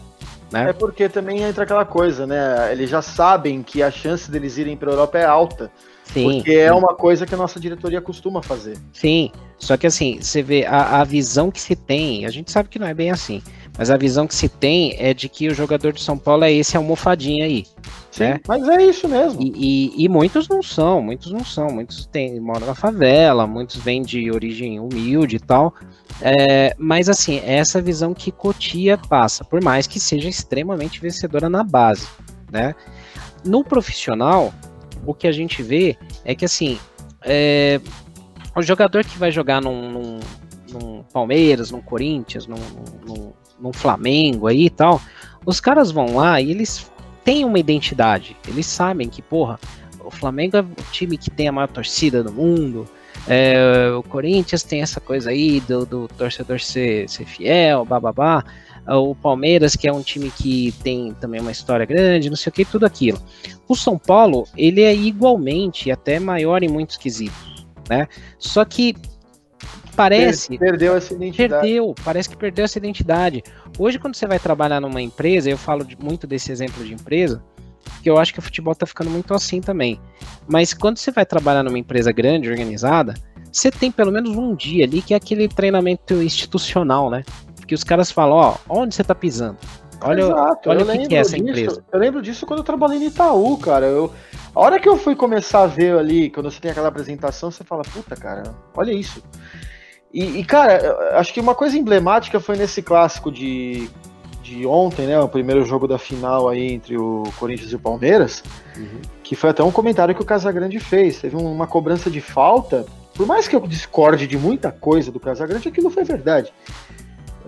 Speaker 1: Né?
Speaker 3: É porque também entra aquela coisa, né? Eles já sabem que a chance deles irem para a Europa é alta. Sim. Porque é uma coisa que a nossa diretoria costuma fazer.
Speaker 1: Sim. Só que assim, você vê a, a visão que se tem, a gente sabe que não é bem assim. Mas a visão que se tem é de que o jogador de São Paulo é esse almofadinha aí.
Speaker 3: Sim, né? Mas é isso mesmo.
Speaker 1: E, e, e, muitos não são, muitos não são. Muitos tem, moram na favela, muitos vêm de origem humilde e tal. É, mas assim, é essa visão que Cotia passa, por mais que seja extremamente vencedora na base. Né? No profissional, o que a gente vê é que assim. É, o jogador que vai jogar num, num, num Palmeiras, num Corinthians, num, num no Flamengo aí e tal, os caras vão lá e eles têm uma identidade. Eles sabem que, porra, o Flamengo é o time que tem a maior torcida do mundo. É, o Corinthians tem essa coisa aí do, do torcedor ser, ser fiel, bababá. O Palmeiras, que é um time que tem também uma história grande, não sei o que, tudo aquilo. O São Paulo, ele é igualmente, até maior em muitos quesitos, né? Só que parece.
Speaker 3: Perdeu essa identidade.
Speaker 1: Perdeu, parece que perdeu essa identidade. Hoje, quando você vai trabalhar numa empresa, eu falo de, muito desse exemplo de empresa, que eu acho que o futebol tá ficando muito assim também. Mas quando você vai trabalhar numa empresa grande, organizada, você tem pelo menos um dia ali que é aquele treinamento institucional, né? Que os caras falam, ó, onde você tá pisando? Olha, Exato, olha o que, que, é essa
Speaker 3: disso,
Speaker 1: empresa.
Speaker 3: Eu lembro disso quando eu trabalhei no Itaú, cara. Eu, a hora que eu fui começar a ver ali, quando você tem aquela apresentação, você fala, puta, cara, olha isso. E, e, cara, acho que uma coisa emblemática foi nesse clássico de, de ontem, né? O primeiro jogo da final aí entre o Corinthians e o Palmeiras, uhum. que foi até um comentário que o Casagrande fez. Teve uma cobrança de falta. Por mais que eu discorde de muita coisa do Casagrande, aquilo foi verdade.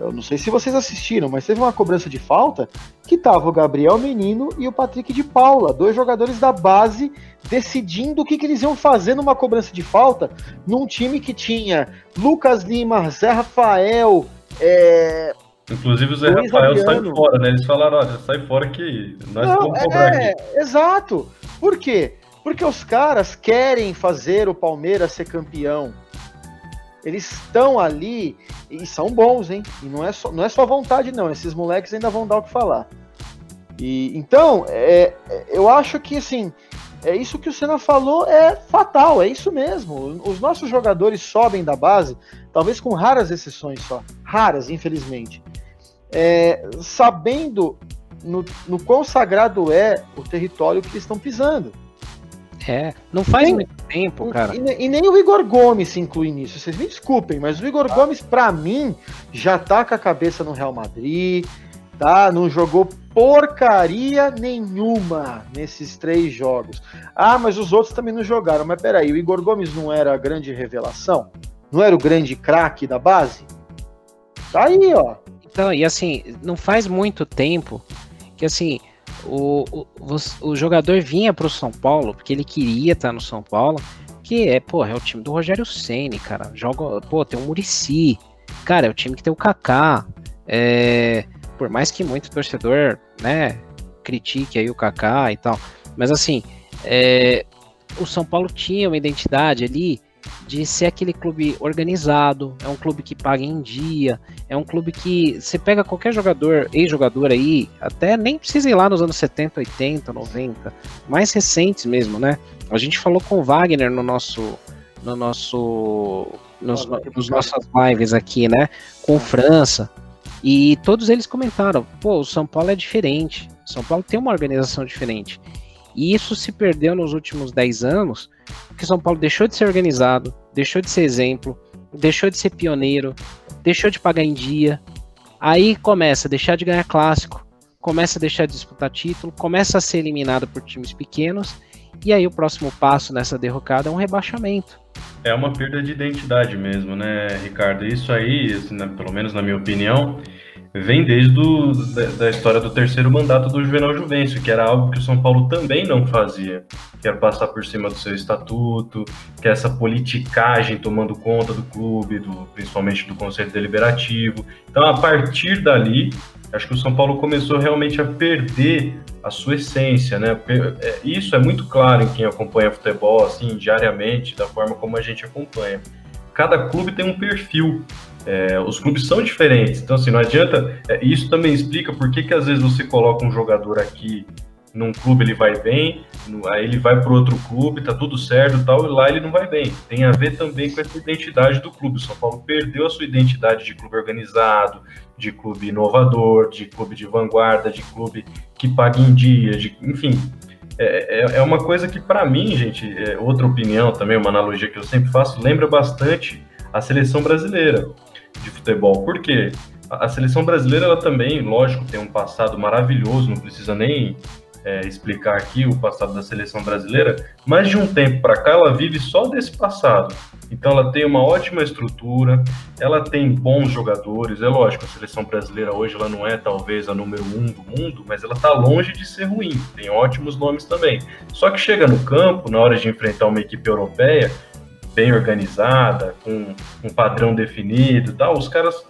Speaker 3: Eu não sei se vocês assistiram, mas teve uma cobrança de falta que tava o Gabriel Menino e o Patrick de Paula, dois jogadores da base, decidindo o que, que eles iam fazer numa cobrança de falta num time que tinha Lucas Lima, Zé Rafael, é...
Speaker 2: Inclusive o Zé Luiz Rafael Adriano. sai fora, né? Eles falaram, olha, sai fora que nós não, vamos cobrar é,
Speaker 3: aqui. Exato. Por quê? Porque os caras querem fazer o Palmeiras ser campeão. Eles estão ali e são bons, hein? E não é só, não é só vontade, não. Esses moleques ainda vão dar o que falar. E então, é, é, eu acho que assim, é isso que o Senna falou é fatal, é isso mesmo. Os nossos jogadores sobem da base, talvez com raras exceções só, raras, infelizmente, é, sabendo no, no quão sagrado é o território que eles estão pisando.
Speaker 1: É, não faz nem, muito tempo, cara.
Speaker 3: E, e, nem o Igor Gomes se inclui nisso. Vocês me desculpem, mas o Igor ah. Gomes, para mim, já tá com a cabeça no Real Madrid, tá? Não jogou porcaria nenhuma nesses três jogos. Ah, mas os outros também não jogaram. Mas peraí, o Igor Gomes não era a grande revelação? Não era o grande craque da base? Tá aí, ó.
Speaker 1: Então, e assim, não faz muito tempo que assim, o, o, o jogador vinha para o São Paulo porque ele queria estar no São Paulo, que é, pô, é o time do Rogério Ceni, cara. Joga, pô, tem o Murici, cara, é o time que tem o Kaká. É, por mais que muito torcedor, né, critique aí o Kaká e tal, mas assim, é, o São Paulo tinha uma identidade ali de ser aquele clube organizado, é um clube que paga em dia, é um clube que você pega qualquer jogador, ex-jogador aí, até nem precisa ir lá nos anos 70, 80, 90, mais recentes mesmo, né? A gente falou com o Wagner no nosso no nosso nos, nos nossas lives aqui, né, com França, e todos eles comentaram, pô, o São Paulo é diferente. São Paulo tem uma organização diferente. E isso se perdeu nos últimos 10 anos, porque São Paulo deixou de ser organizado, deixou de ser exemplo, deixou de ser pioneiro, deixou de pagar em dia. Aí começa a deixar de ganhar clássico, começa a deixar de disputar título, começa a ser eliminado por times pequenos, e aí o próximo passo nessa derrocada é um rebaixamento.
Speaker 2: É uma perda de identidade mesmo, né, Ricardo? Isso aí, assim, né, pelo menos na minha opinião, vem desde do, da, da, história do terceiro mandato do Juvenal Juvencio, que era algo que o São Paulo também não fazia, que era passar por cima do seu estatuto, que é essa politicagem tomando conta do clube, do, principalmente do Conselho Deliberativo. Então, a partir dali, acho que o São Paulo começou realmente a perder a sua essência, né? É, isso é muito claro em quem acompanha futebol, assim, diariamente, da forma como a gente acompanha. Cada clube tem um perfil é, os clubes são diferentes, então assim, não adianta. É, isso também explica por que, que às vezes você coloca um jogador aqui num clube ele vai bem, no, aí ele vai para outro clube, tá tudo certo tal, e lá ele não vai bem. Tem a ver também com essa identidade do clube. O São Paulo perdeu a sua identidade de clube organizado, de clube inovador, de clube de vanguarda, de clube que paga em dia, de, enfim. É, é, é uma coisa que, para mim, gente, é outra opinião também, uma analogia que eu sempre faço, lembra bastante a seleção brasileira de futebol. Por quê? A seleção brasileira, ela também, lógico, tem um passado maravilhoso, não precisa nem é, explicar aqui o passado da seleção brasileira, mas de um tempo para cá ela vive só desse passado. Então ela tem uma ótima estrutura, ela tem bons jogadores, é lógico, a seleção brasileira hoje ela não é talvez a número um do mundo, mas ela está longe de ser ruim, tem ótimos nomes também. Só que chega no campo, na hora de enfrentar uma equipe europeia, bem organizada, com um padrão definido tal, os caras,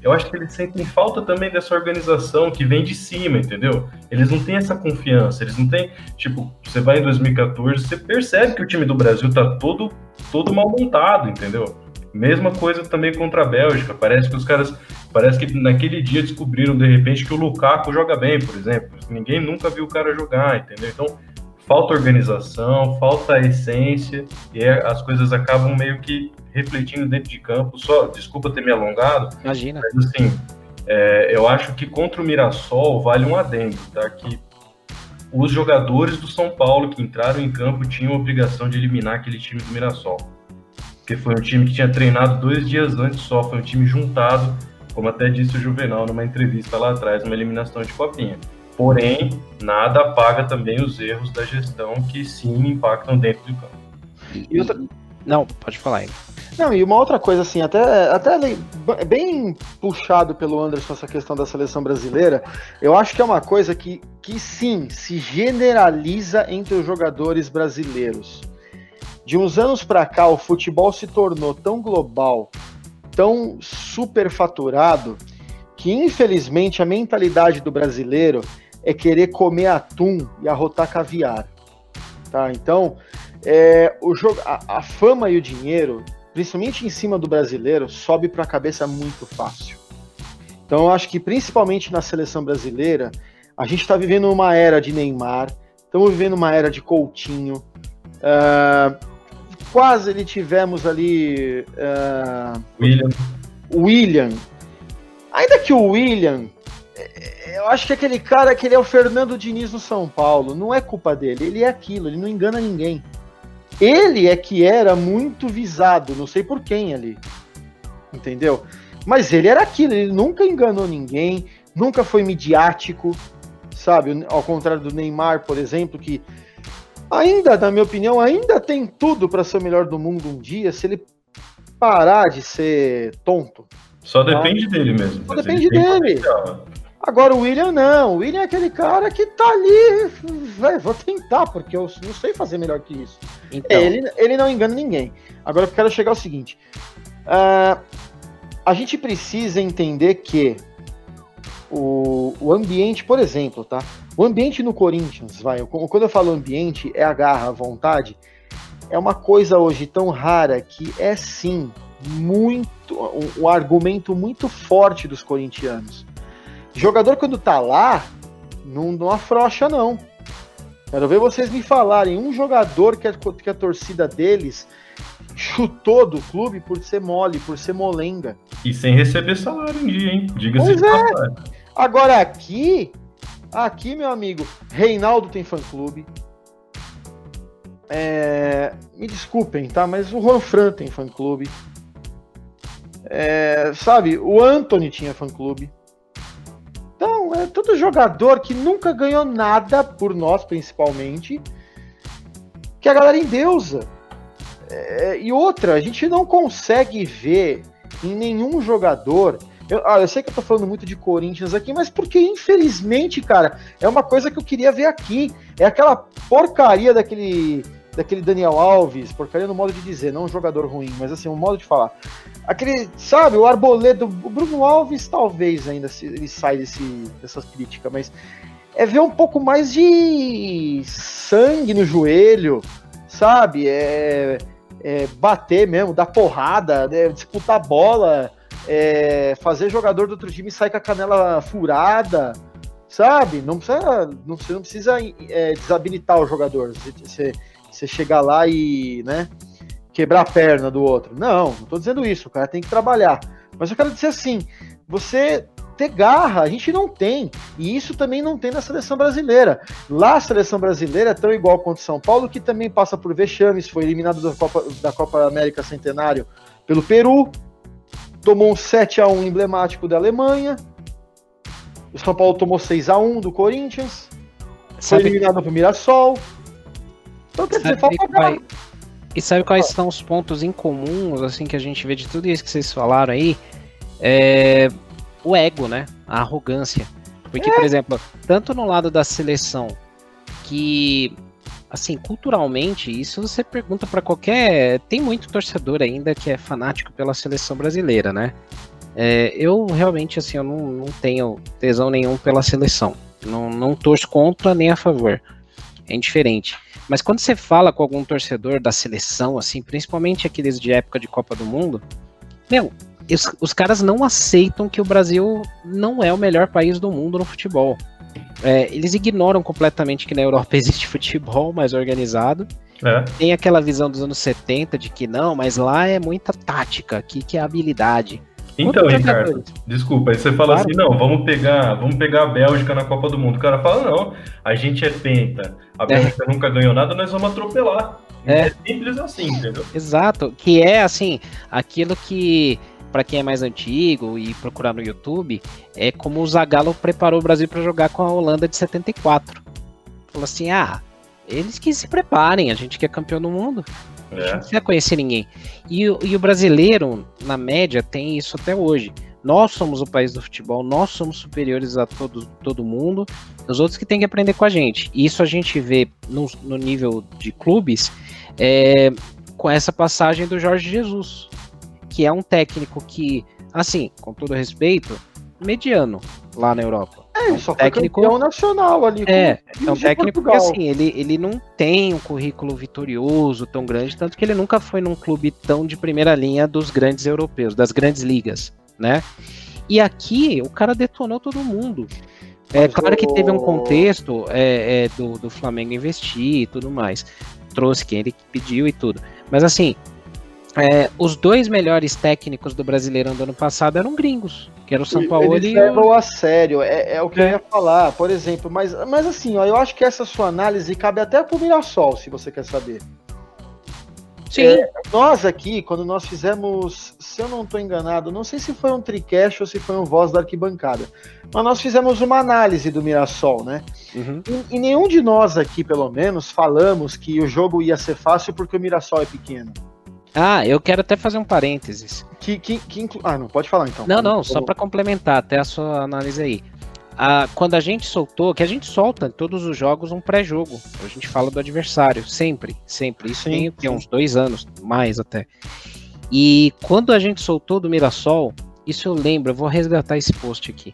Speaker 2: eu acho que eles sentem falta também dessa organização que vem de cima, entendeu? Eles não têm essa confiança, eles não têm, tipo, você vai em 2014, você percebe que o time do Brasil tá todo, todo mal montado, entendeu? Mesma coisa também contra a Bélgica, parece que os caras, parece que naquele dia descobriram de repente que o Lukaku joga bem, por exemplo, ninguém nunca viu o cara jogar, entendeu? Então, falta organização, falta essência, e é, as coisas acabam meio que refletindo dentro de campo. Só, desculpa ter me alongado.
Speaker 1: Imagina.
Speaker 2: Mas assim, é, eu acho que contra o Mirassol vale um adendo, tá? Que os jogadores do São Paulo que entraram em campo tinham a obrigação de eliminar aquele time do Mirassol. Porque foi um time que tinha treinado dois dias antes só, foi um time juntado, como até disse o Juvenal numa entrevista lá atrás, uma eliminação de copinha. Porém, nada apaga também os erros da gestão que sim impactam dentro do campo.
Speaker 1: E outra... Não, pode falar aí.
Speaker 3: Não, e uma outra coisa, assim, até, até bem puxado pelo Anderson essa questão da seleção brasileira, eu acho que é uma coisa que, que sim, se generaliza entre os jogadores brasileiros. De uns anos para cá, o futebol se tornou tão global, tão superfaturado, que infelizmente a mentalidade do brasileiro é querer comer atum e arrotar caviar. Tá? Então, é, o jogo, a, a fama e o dinheiro principalmente em cima do brasileiro, sobe para a cabeça muito fácil. Então eu acho que principalmente na seleção brasileira, a gente está vivendo uma era de Neymar, estamos vivendo uma era de Coutinho. Uh, quase ele tivemos ali. Uh,
Speaker 2: William.
Speaker 3: William. Ainda que o William, eu acho que aquele cara que ele é o Fernando Diniz no São Paulo, não é culpa dele, ele é aquilo, ele não engana ninguém. Ele é que era muito visado, não sei por quem ali. Entendeu? Mas ele era aquilo, ele nunca enganou ninguém, nunca foi midiático, sabe? Ao contrário do Neymar, por exemplo, que ainda, na minha opinião, ainda tem tudo para ser o melhor do mundo um dia, se ele parar de ser tonto.
Speaker 2: Só depende tá? dele mesmo.
Speaker 3: Só depende dele. Potencial. Agora o William não. O William é aquele cara que tá ali. Véio, vou tentar, porque eu não sei fazer melhor que isso. Então. Ele, ele não engana ninguém. Agora eu quero chegar ao seguinte: uh, a gente precisa entender que o, o ambiente, por exemplo, tá? O ambiente no Corinthians, vai. Quando eu falo ambiente, é a garra, a vontade. É uma coisa hoje tão rara que é sim muito um, um argumento muito forte dos corintianos Jogador quando tá lá, não, não afrouxa, não. Quero ver vocês me falarem um jogador que a, que a torcida deles chutou do clube por ser mole, por ser molenga.
Speaker 2: E sem receber salário em dia, hein?
Speaker 3: Diga-se de é. Agora aqui, aqui, meu amigo, Reinaldo tem fã-clube. É, me desculpem, tá? Mas o Juan Fran tem fã-clube. É, sabe, o Anthony tinha fã-clube. Então, é todo jogador que nunca ganhou nada por nós, principalmente, que a galera endeusa. É, e outra, a gente não consegue ver em nenhum jogador. Eu, ah, eu sei que eu tô falando muito de Corinthians aqui, mas porque, infelizmente, cara, é uma coisa que eu queria ver aqui. É aquela porcaria daquele daquele Daniel Alves, porcaria no modo de dizer, não um jogador ruim, mas assim, um modo de falar. Aquele, sabe, o Arboledo, o Bruno Alves talvez ainda se, ele sai desse, dessas críticas, mas é ver um pouco mais de sangue no joelho, sabe? É, é bater mesmo, dar porrada, né? disputar bola, é, fazer jogador do outro time sair com a canela furada, sabe? Não precisa, não, você não precisa é, desabilitar o jogador. Você, você chegar lá e, né, quebrar a perna do outro. Não, não tô dizendo isso, o cara tem que trabalhar. Mas eu quero dizer assim, você ter garra, a gente não tem. E isso também não tem na seleção brasileira. Lá a seleção brasileira é tão igual quanto São Paulo, que também passa por vexames, foi eliminado da Copa, da Copa América Centenário pelo Peru, tomou um 7 a 1 emblemático da Alemanha. O São Paulo tomou 6 a 1 do Corinthians. Foi eliminado pelo Mirassol.
Speaker 1: Então quer dizer, falta. E sabe quais são os pontos incomuns, assim, que a gente vê de tudo isso que vocês falaram aí? É... O ego, né? A arrogância. Porque, é. por exemplo, tanto no lado da seleção, que, assim, culturalmente, isso você pergunta para qualquer. Tem muito torcedor ainda que é fanático pela seleção brasileira, né? É, eu realmente, assim, eu não, não tenho tesão nenhum pela seleção. Não, não torço contra nem a favor. É indiferente. Mas quando você fala com algum torcedor da seleção, assim, principalmente aqueles de época de Copa do Mundo, meu, os, os caras não aceitam que o Brasil não é o melhor país do mundo no futebol. É, eles ignoram completamente que na Europa <laughs> existe futebol mais organizado. É. Tem aquela visão dos anos 70 de que não, mas lá é muita tática, aqui que é habilidade.
Speaker 2: Então, Ricardo, desculpa, aí você fala claro. assim, não, vamos pegar, vamos pegar a Bélgica na Copa do Mundo. O cara fala, não, a gente é penta, a é. Bélgica é. nunca ganhou nada, nós vamos atropelar. É. é simples assim, entendeu?
Speaker 1: Exato, que é assim, aquilo que para quem é mais antigo e procurar no YouTube, é como o Zagallo preparou o Brasil para jogar com a Holanda de 74. Falou assim: ah, eles que se preparem, a gente que é campeão do mundo. A gente
Speaker 2: É.
Speaker 1: não precisa conhecer ninguém. E, e o brasileiro, na média, tem isso até hoje. Nós somos o país do futebol, nós somos superiores a todo, todo mundo, os outros que têm que aprender com a gente. E isso a gente vê no, no nível de clubes é, com essa passagem do Jorge Jesus, que é um técnico que, assim, com todo respeito, mediano lá na Europa.
Speaker 3: É, ele só foi
Speaker 1: técnico-
Speaker 3: campeão nacional ali.
Speaker 1: É, é um técnico que assim, ele, ele não tem um currículo vitorioso tão grande, tanto que ele nunca foi num clube tão de primeira linha dos grandes europeus, das grandes ligas, né? E aqui o cara detonou todo mundo. É
Speaker 3: Mas
Speaker 1: claro que teve um
Speaker 3: o-
Speaker 1: contexto é, é, do, do Flamengo investir e tudo mais. Trouxe quem ele pediu e tudo. Mas assim, é, os dois melhores técnicos do Brasileirão do ano passado eram gringos, que era o São Paulo
Speaker 3: Eles
Speaker 1: e o...
Speaker 3: levam a sério, é, é o que
Speaker 1: É.
Speaker 3: eu ia falar, por exemplo. Mas, mas assim, ó, eu acho que essa sua análise cabe até pro Mirassol, se você quer saber.
Speaker 1: Sim,
Speaker 3: É, Nós aqui, quando nós fizemos, se eu não estou enganado, não sei se foi um tricast ou se foi um voz da arquibancada, mas nós fizemos uma análise do Mirassol, né?
Speaker 1: uhum.
Speaker 3: E, e nenhum de nós aqui, pelo menos, falamos que o jogo ia ser fácil porque o Mirassol é pequeno.
Speaker 1: Ah, eu quero até fazer um parênteses.
Speaker 3: Que, que, que inclu- Ah, não, pode falar então.
Speaker 1: Não, não, só para complementar até a sua análise aí. Ah, quando a gente soltou, que a gente solta em todos os jogos um pré-jogo. A gente fala do adversário, sempre, sempre. Isso tem
Speaker 3: sim.
Speaker 1: uns dois anos, mais até. E quando a gente soltou do Mirassol, isso eu lembro, eu vou resgatar esse post aqui.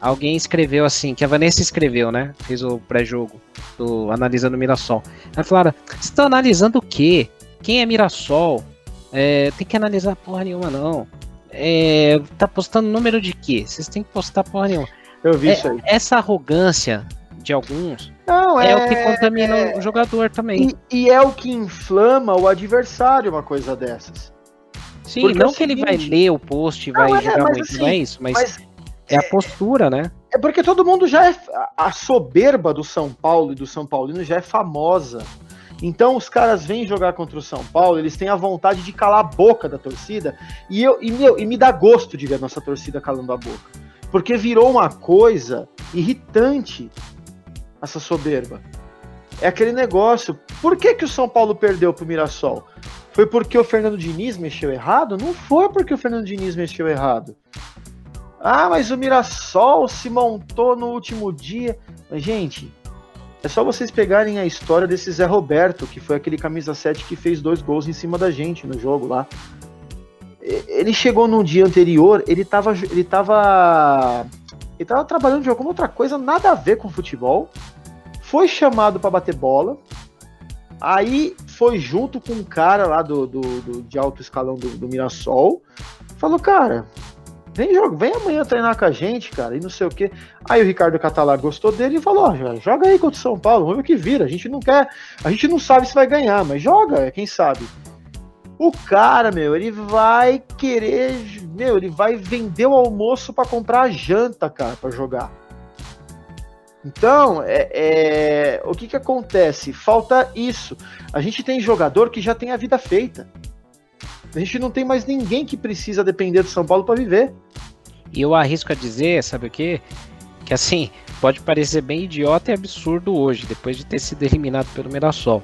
Speaker 1: Alguém escreveu assim, que a Vanessa escreveu, né? Fez o pré-jogo do Analisando o Mirassol. Aí falaram: Você está analisando o quê? Quem é Mirassol? É, tem que analisar porra nenhuma, não. É, tá postando número de quê? Vocês têm que postar porra nenhuma.
Speaker 3: Eu vi
Speaker 1: É,
Speaker 3: isso aí.
Speaker 1: essa arrogância de alguns
Speaker 3: Não,
Speaker 1: é, o que contamina
Speaker 3: é-
Speaker 1: o jogador também.
Speaker 3: E, e é o que inflama o adversário, uma coisa dessas.
Speaker 1: Sim,
Speaker 3: porque é
Speaker 1: não que ele vai
Speaker 3: seguinte-
Speaker 1: ler o post e
Speaker 3: Não,
Speaker 1: vai
Speaker 3: é,
Speaker 1: jogar
Speaker 3: mas
Speaker 1: muito,
Speaker 3: assim,
Speaker 1: não é isso, mas,
Speaker 3: Mas
Speaker 1: é a postura, né?
Speaker 3: é porque todo mundo já é. a- A soberba do São Paulo e do São Paulino já é famosa. Então os caras vêm jogar contra o São Paulo, eles têm a vontade de calar a boca da torcida. E, eu, e, meu, e me dá gosto de ver a nossa torcida calando a boca. Porque virou uma coisa irritante essa soberba. É aquele negócio. Por que, que o São Paulo perdeu pro Mirassol? Foi porque o Fernando Diniz mexeu errado? Não foi porque o Fernando Diniz mexeu errado. Ah, mas o Mirassol se montou no último dia. Mas, gente, é só vocês pegarem a história desse Zé Roberto, que foi aquele camisa 7 que fez dois gols em cima da gente no jogo lá. Ele chegou no dia anterior, ele tava. Ele tava. Ele tava trabalhando de alguma outra coisa, nada a ver com futebol. Foi chamado para bater bola. Aí foi junto com um cara lá do, do, do- de alto escalão do, do Mirassol. Falou, cara, vem, vem amanhã treinar com a gente, cara, e não sei o quê. Aí o Ricardo Catalá gostou dele e falou: ó, joga aí contra o São Paulo, vamos ver o que vira. A gente não quer, a gente não sabe se vai ganhar, mas joga, quem sabe. O cara, meu, ele vai querer, meu, ele vai vender o almoço para comprar a janta, cara, para jogar. Então, é, é, o que que acontece? Falta isso. A gente tem jogador que já tem a vida feita. A gente não tem mais ninguém que precisa depender do São Paulo para viver.
Speaker 1: E eu arrisco a dizer, sabe o quê? Que assim, pode parecer bem idiota e absurdo hoje, depois de ter sido eliminado pelo Mirassol.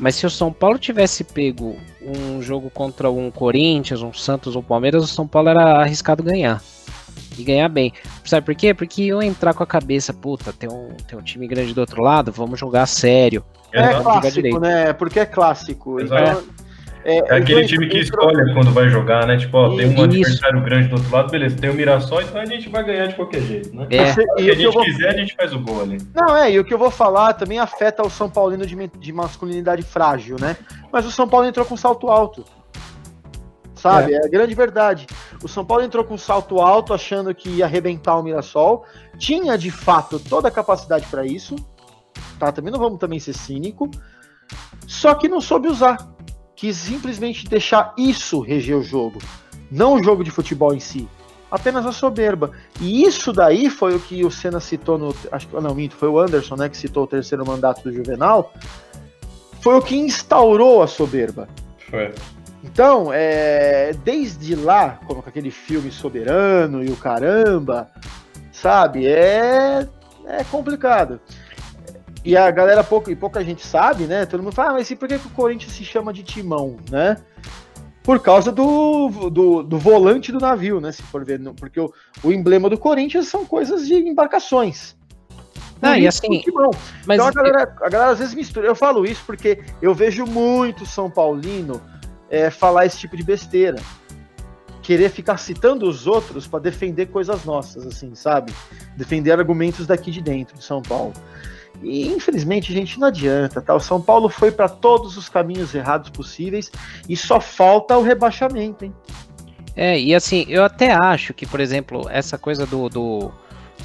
Speaker 1: Mas se o São Paulo tivesse pego um jogo contra um Corinthians, um Santos ou Palmeiras, o São Paulo era arriscado ganhar. E ganhar bem. Sabe por quê? Porque iam entrar com a cabeça, puta, tem um, tem um time grande do outro lado, vamos jogar sério.
Speaker 3: É,
Speaker 1: jogar
Speaker 3: clássico, né? Porque é clássico.
Speaker 2: Exato.
Speaker 3: Então, é,
Speaker 2: É aquele time que escolhe quando vai jogar, né? Tipo, ó, tem um adversário grande do outro lado, beleza, tem o Mirassol, então a gente vai ganhar de qualquer jeito, né?
Speaker 1: É,
Speaker 2: Se a gente
Speaker 3: vou-
Speaker 2: quiser, a gente faz o gol ali.
Speaker 3: Não, é, e o que eu vou falar também afeta o São Paulino de, de masculinidade frágil, né? Mas o São Paulo entrou com salto alto. Sabe? É. a grande verdade. O São Paulo entrou com salto alto, achando que ia arrebentar o Mirassol. Tinha, de fato, toda a capacidade para isso. Tá? Também não vamos também ser cínico. Só que não soube usar. Quis simplesmente deixar isso reger o jogo. Não o jogo de futebol em si. Apenas a soberba. E isso daí foi o que o Senna citou no. Acho que não, minto, foi o Anderson, né? Que citou o terceiro mandato do Juvenal. Foi o que instaurou a soberba.
Speaker 2: Foi.
Speaker 3: Então, é, desde lá, como com aquele filme Soberano e o caramba, sabe, é, é complicado. E a galera, pouco, e pouca gente sabe, né? Todo mundo fala, ah, mas e por que, que o Corinthians se chama de timão, né? Por causa do, do, do volante do navio, né? Se for ver, porque o, o emblema do Corinthians são coisas de embarcações.
Speaker 1: Ah, e assim.
Speaker 3: Mas... Então a galera, a galera às vezes mistura. Eu falo isso porque eu vejo muito São Paulino é, falar esse tipo de besteira. Querer ficar citando os outros para defender coisas nossas, assim, sabe? Defender argumentos daqui de dentro de São Paulo. E infelizmente, gente, não adianta, tá? O São Paulo foi para todos os caminhos errados possíveis e só falta o rebaixamento, hein?
Speaker 1: É, e assim, eu até acho que, por exemplo, essa coisa do, do,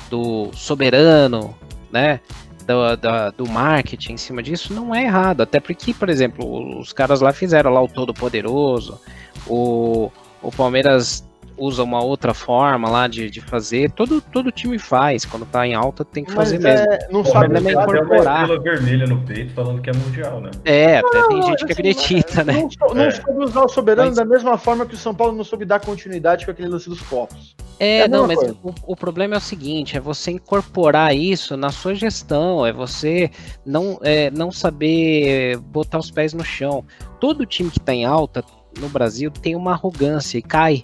Speaker 1: do soberano, né? Do, do, do, marketing em cima disso não é errado. Até porque, por exemplo, os caras lá fizeram lá o Todo Poderoso, o, o Palmeiras usa uma outra forma lá de, de fazer. Todo, todo time faz. Quando tá em alta, tem que fazer
Speaker 2: Mas
Speaker 1: mesmo.
Speaker 2: É, não Pô, sabe nem incorporar. Uma vermelha no peito falando que é mundial, né?
Speaker 1: É, até não, tem gente assim, que acredita, né?
Speaker 3: Não, não é. soube usar o soberano mas... da mesma forma que o São Paulo não soube dar continuidade com aquele lance dos copos.
Speaker 1: É, é não, mas o, o, problema é o seguinte: é você incorporar isso na sua gestão, é você não, é, não saber botar os pés no chão. Todo time que tá em alta no Brasil tem uma arrogância e cai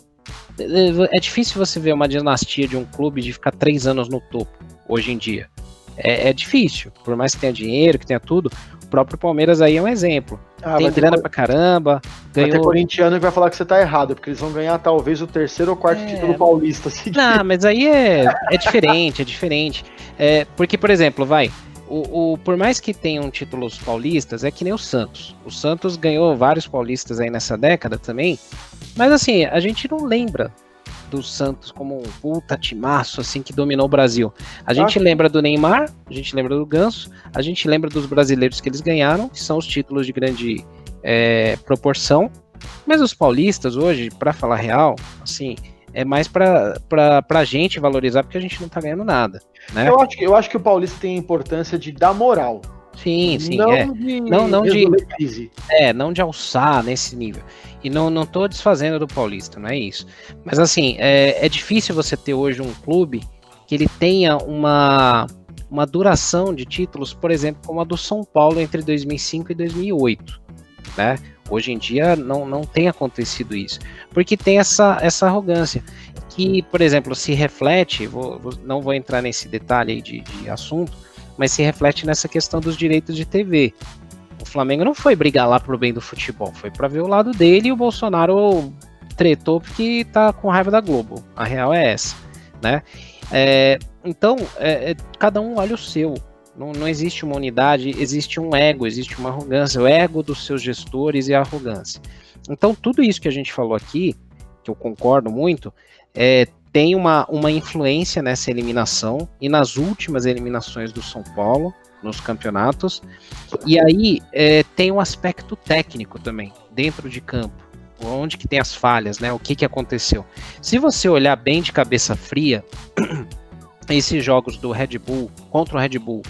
Speaker 1: é difícil você ver uma dinastia de um clube de ficar três anos no topo hoje em dia. É, é difícil, por mais que tenha dinheiro, que tenha tudo. O próprio Palmeiras aí é um exemplo. Ah, Tem grana ter... pra caramba.
Speaker 3: Ganhou... Vai ter corintiano que vai falar que você tá errado, porque eles vão ganhar talvez o terceiro ou quarto é... título paulista.
Speaker 1: Seguido. Não, mas aí é, é diferente, é diferente. É, porque, por exemplo, vai, o, o, por mais que tenham títulos paulistas, é que nem o Santos. O Santos ganhou vários paulistas aí nessa década também, mas assim, a gente não lembra do Santos como um puta timaço assim que dominou o Brasil. A gente ah. lembra do Neymar, a gente lembra do Ganso, a gente lembra dos brasileiros que eles ganharam, que são os títulos de grande é, proporção. Mas os paulistas hoje, para falar real, assim, é mais pra, pra, pra gente valorizar porque a gente não tá ganhando nada. Né?
Speaker 3: Eu, acho, eu acho que o Paulista tem a importância de dar moral.
Speaker 1: Sim, sim. Não é. de não, não de, é, não de alçar nesse nível. E não, não tô desfazendo do Paulista, não é isso. Mas assim, é, é difícil você ter hoje um clube que ele tenha uma, uma duração de títulos, por exemplo, como a do São Paulo entre 2005 e 2008. Né? Hoje em dia não, não tem acontecido isso, porque tem essa, essa arrogância que, por exemplo, se reflete, vou, não vou entrar nesse detalhe aí de, de assunto, mas se reflete nessa questão dos direitos de TV. O Flamengo não foi brigar lá pro bem do futebol, foi para ver o lado dele e o Bolsonaro tretou porque tá com raiva da Globo. A real é essa, né? É, então, é, é, cada um olha o seu. Não, não existe uma unidade, existe um ego, existe uma arrogância, o ego dos seus gestores e a arrogância. Então, tudo isso que a gente falou aqui, que eu concordo muito, é, tem uma, uma influência nessa eliminação e nas últimas eliminações do São Paulo nos campeonatos. E aí é, tem um aspecto técnico também dentro de campo, onde que tem as falhas, né? O que que aconteceu? Se você olhar bem de cabeça fria, <clears throat> esses jogos do Red Bull contra o Red Bull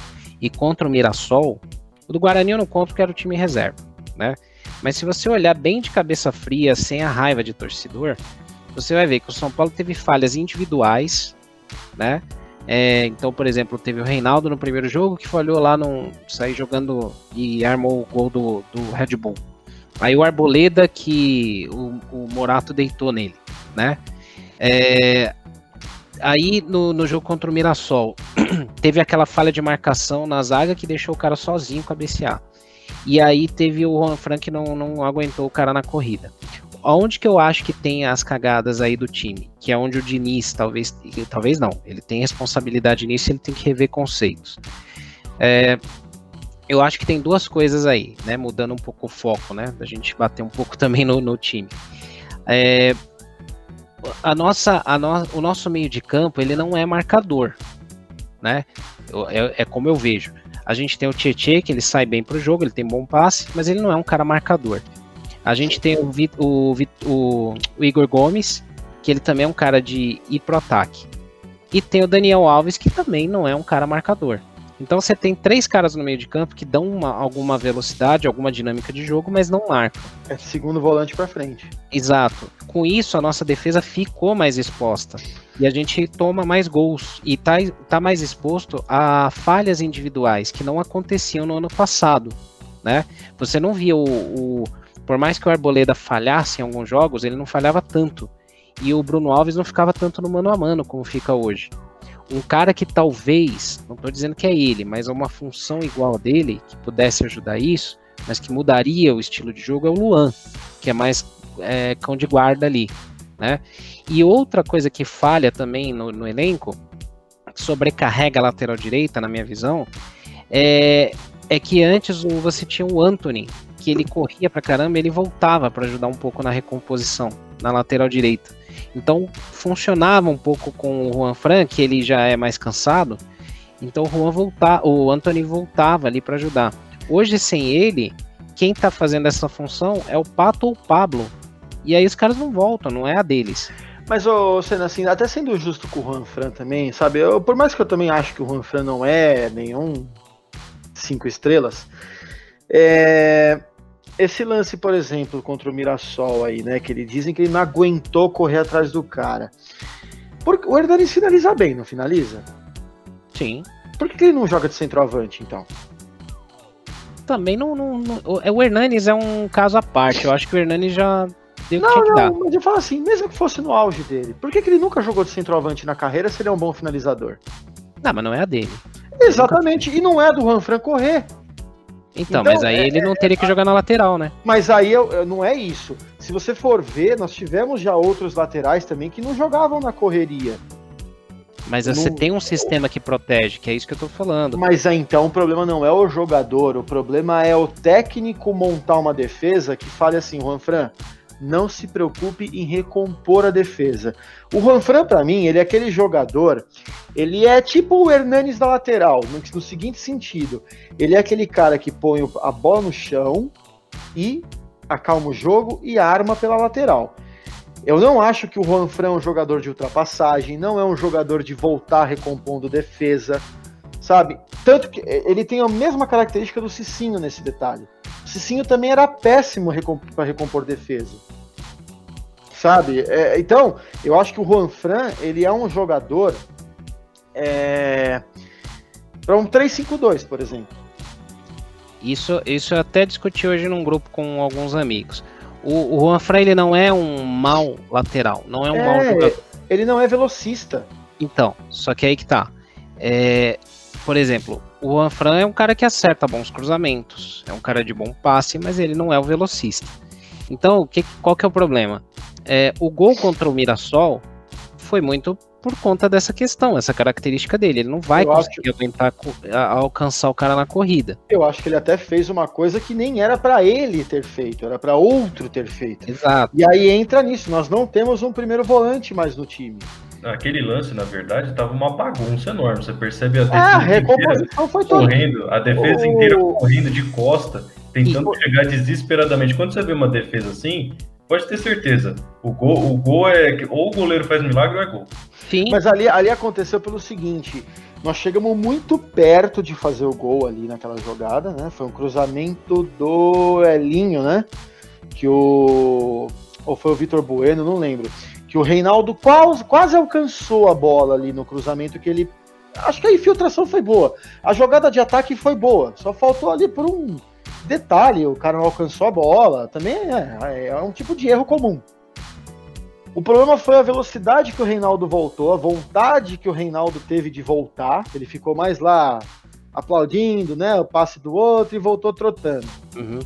Speaker 1: e contra o Mirassol, o do Guarani eu não conto que era o time reserva, né? Mas se você olhar bem de cabeça fria, sem a raiva de torcedor, você vai ver que o São Paulo teve falhas individuais, né? É, então, por exemplo, teve o Reinaldo no primeiro jogo que falhou lá, no sair jogando e armou o gol do, do Red Bull. Aí o Arboleda que o, o Morato deitou nele, né? É, aí no, no jogo contra o Mirassol, <clears throat> teve aquela falha de marcação na zaga que deixou o cara sozinho cabecear. E aí teve o Juan Frank não, não aguentou o cara na corrida. Onde que eu acho que tem as cagadas aí do time? Que é onde o Diniz, talvez, talvez não, ele tem responsabilidade nisso, ele tem que rever conceitos. É, eu acho que tem duas coisas aí, né? Mudando um pouco o foco, né? Da gente bater um pouco <laughs> também no, no time. É, a nossa, a no, o nosso meio de campo ele não é marcador, né? É, é como eu vejo. A gente tem o Tietchan, que ele sai bem pro jogo, ele tem bom passe, mas ele não é um cara marcador. A gente tem o, o, o, o Igor Gomes, que ele também é um cara de ir pro ataque. E tem o Daniel Alves, que também não é um cara marcador. Então você tem três caras no meio de campo que dão uma, alguma velocidade, alguma dinâmica de jogo, mas não marcam.
Speaker 3: É segundo volante para frente.
Speaker 1: Exato. Com isso, a nossa defesa ficou mais exposta. E a gente toma mais gols. E tá, tá mais exposto a falhas individuais que não aconteciam no ano passado. Né? Você não via o, o. Por mais que o Arboleda falhasse em alguns jogos, ele não falhava tanto. E o Bruno Alves não ficava tanto no mano a mano como fica hoje. Um cara que talvez, não estou dizendo que é ele, mas é uma função igual dele, que pudesse ajudar isso, mas que mudaria o estilo de jogo, é o Luan, que é mais é, cão de guarda ali. Né? E outra coisa que falha também no, no elenco, sobrecarrega a lateral direita, na minha visão, é, é que antes você tinha o Anthony, que ele corria pra caramba ele voltava para ajudar um pouco na recomposição, na lateral direita. Então funcionava um pouco com o Juan Fran, que ele já é mais cansado. Então o Juan voltar, o Anthony voltava ali para ajudar. Hoje sem ele, quem tá fazendo essa função é o Pato ou o Pablo. E aí os caras não voltam, não é a deles.
Speaker 3: Mas, ô, sendo assim, até sendo justo com o Juan Fran também, sabe? Eu, por mais que eu também acho que o Juan Fran não é nenhum cinco estrelas, é, esse lance, por exemplo, contra o Mirassol aí, né? Que ele dizem que ele não aguentou correr atrás do cara. Porque o Hernani finaliza bem, não finaliza?
Speaker 1: Sim.
Speaker 3: Por que, que ele não joga de centroavante, então?
Speaker 1: Também não, não, não, O Hernanes é um caso à parte. Eu acho que o Hernanes já deu
Speaker 3: não,
Speaker 1: que tinha que
Speaker 3: não,
Speaker 1: dar.
Speaker 3: mas eu falo assim, mesmo que fosse no auge dele, por que, que ele nunca jogou de centroavante na carreira se ele é um bom finalizador?
Speaker 1: Não, mas não é a dele.
Speaker 3: Exatamente, e não é do Juan Fran correr.
Speaker 1: Então,
Speaker 3: Então,
Speaker 1: mas aí
Speaker 3: é-
Speaker 1: ele não teria que jogar na lateral, né?
Speaker 3: Mas aí não é isso. Se você for ver, nós tivemos já outros laterais também que não jogavam na correria.
Speaker 1: Mas você
Speaker 3: Não-
Speaker 1: tem um sistema que protege, que é isso que eu tô falando.
Speaker 3: Mas aí, então o problema não é o jogador, o problema é o técnico montar uma defesa que fale assim, Juan Fran, não se preocupe em recompor a defesa. O Juan Fran, pra mim, ele é aquele jogador, ele é tipo o Hernanes da lateral, no, no seguinte sentido, ele é aquele cara que põe a bola no chão e acalma o jogo e arma pela lateral. Eu não acho que o Juan Fran é um jogador de ultrapassagem, não é um jogador de voltar recompondo defesa, sabe? Tanto que ele tem a mesma característica do Cicinho nesse detalhe. O Cicinho também era péssimo para recompor defesa. Sabe? É, então, eu acho que o Juan Fran, ele é um jogador é, para um 3-5-2, por exemplo.
Speaker 1: Isso, isso eu até discuti hoje num grupo com alguns amigos. O, o Juan Fran, ele não é um mau lateral, não é um mau
Speaker 3: É,
Speaker 1: jogador.
Speaker 3: ele não é velocista.
Speaker 1: Então, só que aí que tá. É, por exemplo, o Juan Fran é um cara que acerta bons cruzamentos, é um cara de bom passe, mas ele não é o velocista. Então, que, qual que é o problema? É, o gol contra o Mirassol foi muito por conta dessa questão, essa característica dele. Ele não vai
Speaker 3: Eu
Speaker 1: conseguir aguentar co- a- alcançar o cara na corrida.
Speaker 3: Eu acho que ele até fez uma coisa que nem era para ele ter feito, era para outro ter feito.
Speaker 1: Exato.
Speaker 3: E aí entra nisso, nós não temos um primeiro volante mais no time.
Speaker 2: Aquele lance, na verdade, tava uma bagunça enorme. Você percebe a
Speaker 3: É, a
Speaker 2: defesa inteira
Speaker 3: recomposição foi toda.
Speaker 2: correndo, a defesa
Speaker 3: O-
Speaker 2: inteira correndo de costa, tentando
Speaker 3: E-
Speaker 2: chegar desesperadamente. Quando você vê uma defesa assim, pode ter certeza. O gol, o gol é que ou o goleiro faz milagre ou é gol.
Speaker 1: Sim,
Speaker 3: Mas ali, ali aconteceu pelo seguinte: nós chegamos muito perto de fazer o gol ali naquela jogada, né? Foi um cruzamento do Elinho, né? Que o. Ou foi o Vitor Bueno, não lembro. Que o Reinaldo quase, quase alcançou a bola ali no cruzamento que ele. Acho que a infiltração foi boa. A jogada de ataque foi boa. Só faltou ali por um detalhe: o cara não alcançou a bola. Também é, é um tipo de erro comum. O problema foi a velocidade que o Reinaldo voltou, a vontade que o Reinaldo teve de voltar. Ele ficou mais lá aplaudindo, né, o passe do outro e voltou trotando.
Speaker 1: uhum.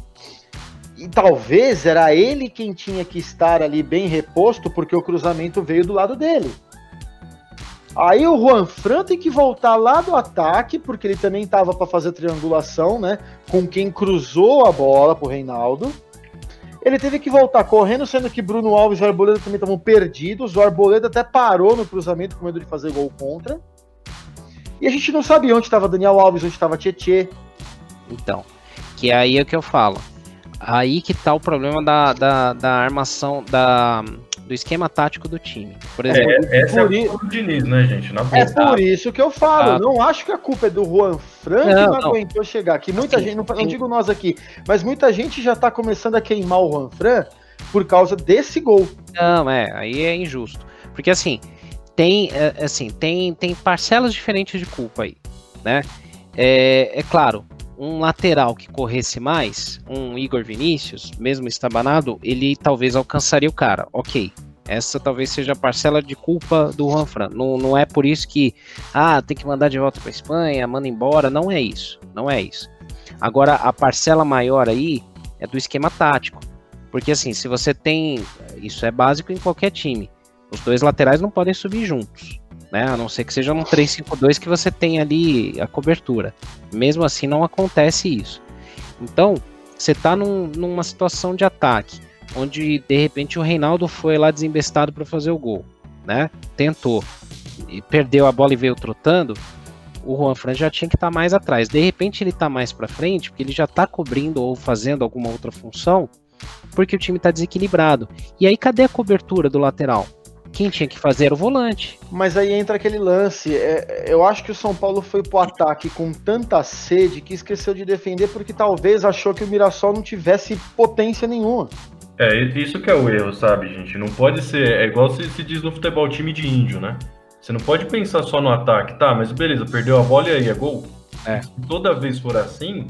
Speaker 3: E talvez era ele quem tinha que estar ali bem reposto, porque o cruzamento veio do lado dele. Aí o Juan Fran tem que voltar lá do ataque, porque ele também estava para fazer triangulação, né? Com quem cruzou a bola pro Reinaldo. Ele teve que voltar correndo, sendo que Bruno Alves e o Arboleda também estavam perdidos. O Arboleda até parou no cruzamento com medo de fazer gol contra. E a gente não sabia onde estava Daniel Alves, onde estava Tietê.
Speaker 1: Então, que aí é o que eu falo. Aí que tá o problema da, da, da armação, da, do esquema tático do time.
Speaker 2: Por exemplo, é, essa por é a culpa do Diniz, né, gente?
Speaker 3: é por isso que eu falo. Ah. Não acho que a culpa é do Juan Fran não, que não, não. aguentou chegar. Que muita assim, gente, não, não, digo nós aqui, mas muita gente já tá começando a queimar o Juan Fran por causa desse gol.
Speaker 1: Não, é, aí é injusto. Porque assim, tem, é, assim, tem, tem parcelas diferentes de culpa aí, né? É, é claro, um lateral que corresse mais, um Igor Vinícius, mesmo estabanado, ele talvez alcançaria o cara. Ok. Essa talvez seja a parcela de culpa do Juan Fran. Não, não é por isso que, ah, tem que mandar de volta para Espanha, manda embora. Não é isso. Não é isso. Agora, a parcela maior aí é do esquema tático. Porque assim, se você tem. Isso é básico em qualquer time. Os dois laterais não podem subir juntos né? A não ser que seja um 3-5-2 que você tem ali a cobertura. Mesmo assim, não acontece isso. Então, você está num, numa situação de ataque, onde de repente o Reinaldo foi lá desembestado para fazer o gol, né? Tentou e perdeu a bola e veio trotando. O Juan Fran já tinha que estar tá mais atrás. De repente ele está mais para frente, porque ele já está cobrindo ou fazendo alguma outra função, porque o time está desequilibrado. E aí cadê a cobertura do lateral? Quem tinha que fazer era o volante.
Speaker 3: Mas aí entra aquele lance. É, eu acho que o São Paulo foi pro ataque com tanta sede que esqueceu de defender porque talvez achou que o Mirassol não tivesse potência nenhuma.
Speaker 2: É, isso que é o erro, sabe, gente? Não pode ser. É igual se, se diz no futebol time de índio, né? Você não pode pensar só no ataque, tá? Mas beleza, perdeu a bola e aí é gol. É. Se toda vez for assim,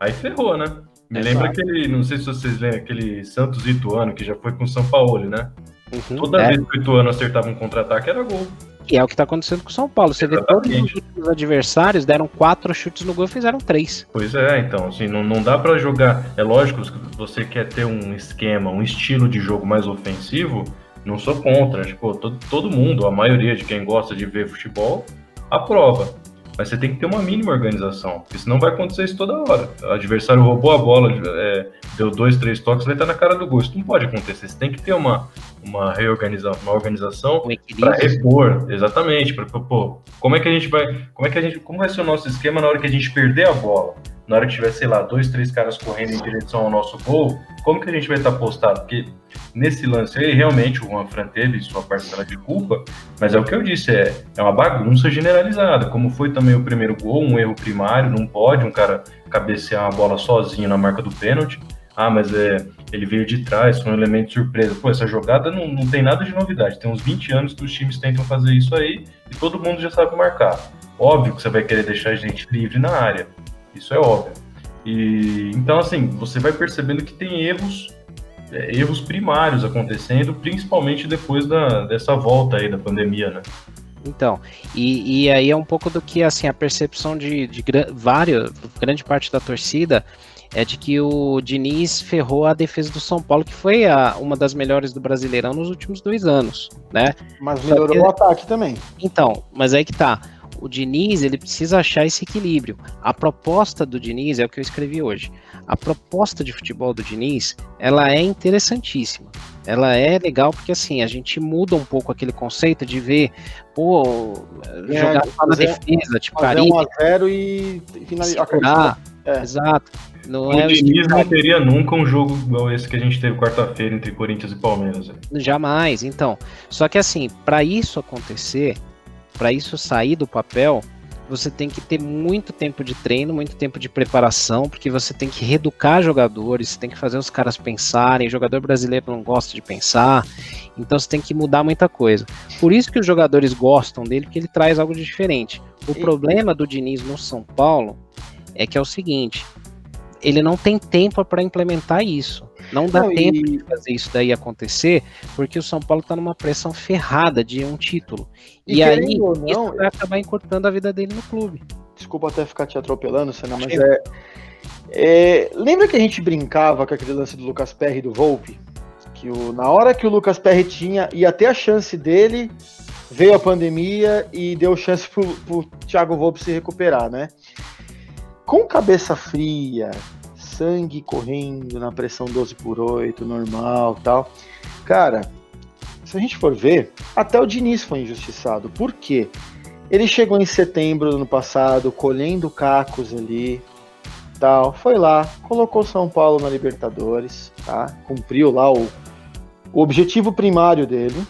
Speaker 2: aí ferrou, né? Me Exato. lembra aquele, não sei se vocês lembram, aquele Santos Ituano que já foi com o São Paulo, né? Uhum, Toda é. vez que o Ituano acertava um contra-ataque era gol.
Speaker 1: E é o que está acontecendo com o São Paulo. Você Exatamente. vê todos os adversários deram quatro chutes no gol e fizeram três.
Speaker 2: Pois é, então, assim, não, não dá para jogar. É lógico que você quer ter um esquema, um estilo de jogo mais ofensivo. Não sou contra. Tipo, todo, todo mundo, a maioria de quem gosta de ver futebol, aprova. Mas você tem que ter uma mínima organização, porque senão vai acontecer isso toda hora. O adversário roubou a bola, é, deu dois, três toques, vai estar na cara do gol. Isso não pode acontecer. Você tem que ter uma, uma reorganização, uma organização um para repor, exatamente. Para pô, como é que a gente vai, como é que a gente, como vai ser o nosso esquema na hora que a gente perder a bola? Na hora que tiver, sei lá, dois, três caras correndo em direção ao nosso gol, como que a gente vai estar postado? Porque nesse lance aí, realmente o Juan Fran teve sua parcela de culpa, mas é o que eu disse, é, é uma bagunça generalizada. Como foi também o primeiro gol, um erro primário, não pode um cara cabecear uma bola sozinho na marca do pênalti. Ah, mas é, ele veio de trás, foi um elemento de surpresa. Pô, essa jogada não, não tem nada de novidade. Tem uns 20 anos que os times tentam fazer isso aí e todo mundo já sabe marcar. Óbvio que você vai querer deixar a gente livre na área. Isso é óbvio. E então assim, você vai percebendo que tem erros é, erros primários acontecendo, principalmente depois da, dessa volta aí da pandemia, né?
Speaker 1: Então, e, e aí é um pouco do que assim a percepção de, de vários, grande parte da torcida é de que o Diniz ferrou a defesa do São Paulo, que foi a, uma das melhores do Brasileirão nos últimos dois anos, né?
Speaker 3: Mas melhorou que, o ataque também.
Speaker 1: Então, mas aí que tá o Diniz ele precisa achar esse equilíbrio. A proposta do Diniz é o que eu escrevi hoje. A proposta de futebol do Diniz, ela é interessantíssima. Ela é legal porque assim, a gente muda um pouco aquele conceito de ver, pô, é, jogar só na defesa, tipo
Speaker 3: Caribe. 1 a 0 e finalizar.
Speaker 2: É. Exato. Não o é Diniz não teria nunca um jogo igual esse que a gente teve quarta-feira entre Corinthians e Palmeiras.
Speaker 1: Jamais, então. Só que assim, para isso acontecer, para isso sair do papel, você tem que ter muito tempo de treino, muito tempo de preparação, porque você tem que reeducar jogadores, você tem que fazer os caras pensarem. O jogador brasileiro não gosta de pensar, então você tem que mudar muita coisa. Por isso que os jogadores gostam dele, porque ele traz algo de diferente. O e... problema do Diniz no São Paulo é que é o seguinte: ele não tem tempo para implementar isso. Não dá não, tempo e... de fazer isso daí acontecer, porque o São Paulo está numa pressão ferrada de um título. E, e aí, não, isso vai acabar encurtando a vida dele no clube.
Speaker 3: Desculpa até ficar te atropelando, Senna, mas é, é, Lembra que a gente brincava com aquele lance do Lucas Perry e do Volpe? Que o, na hora que o Lucas Perry tinha, ia ter a chance dele, veio a pandemia e deu chance pro, pro Thiago Volpe se recuperar, né? Com cabeça fria, sangue correndo na pressão 12 por 8, normal tal. Cara, se a gente for ver, até o Diniz foi injustiçado. Por quê? Ele chegou em setembro do ano passado, colhendo cacos ali, tal. Foi lá, colocou São Paulo na Libertadores, tá? Cumpriu lá o, O objetivo primário dele.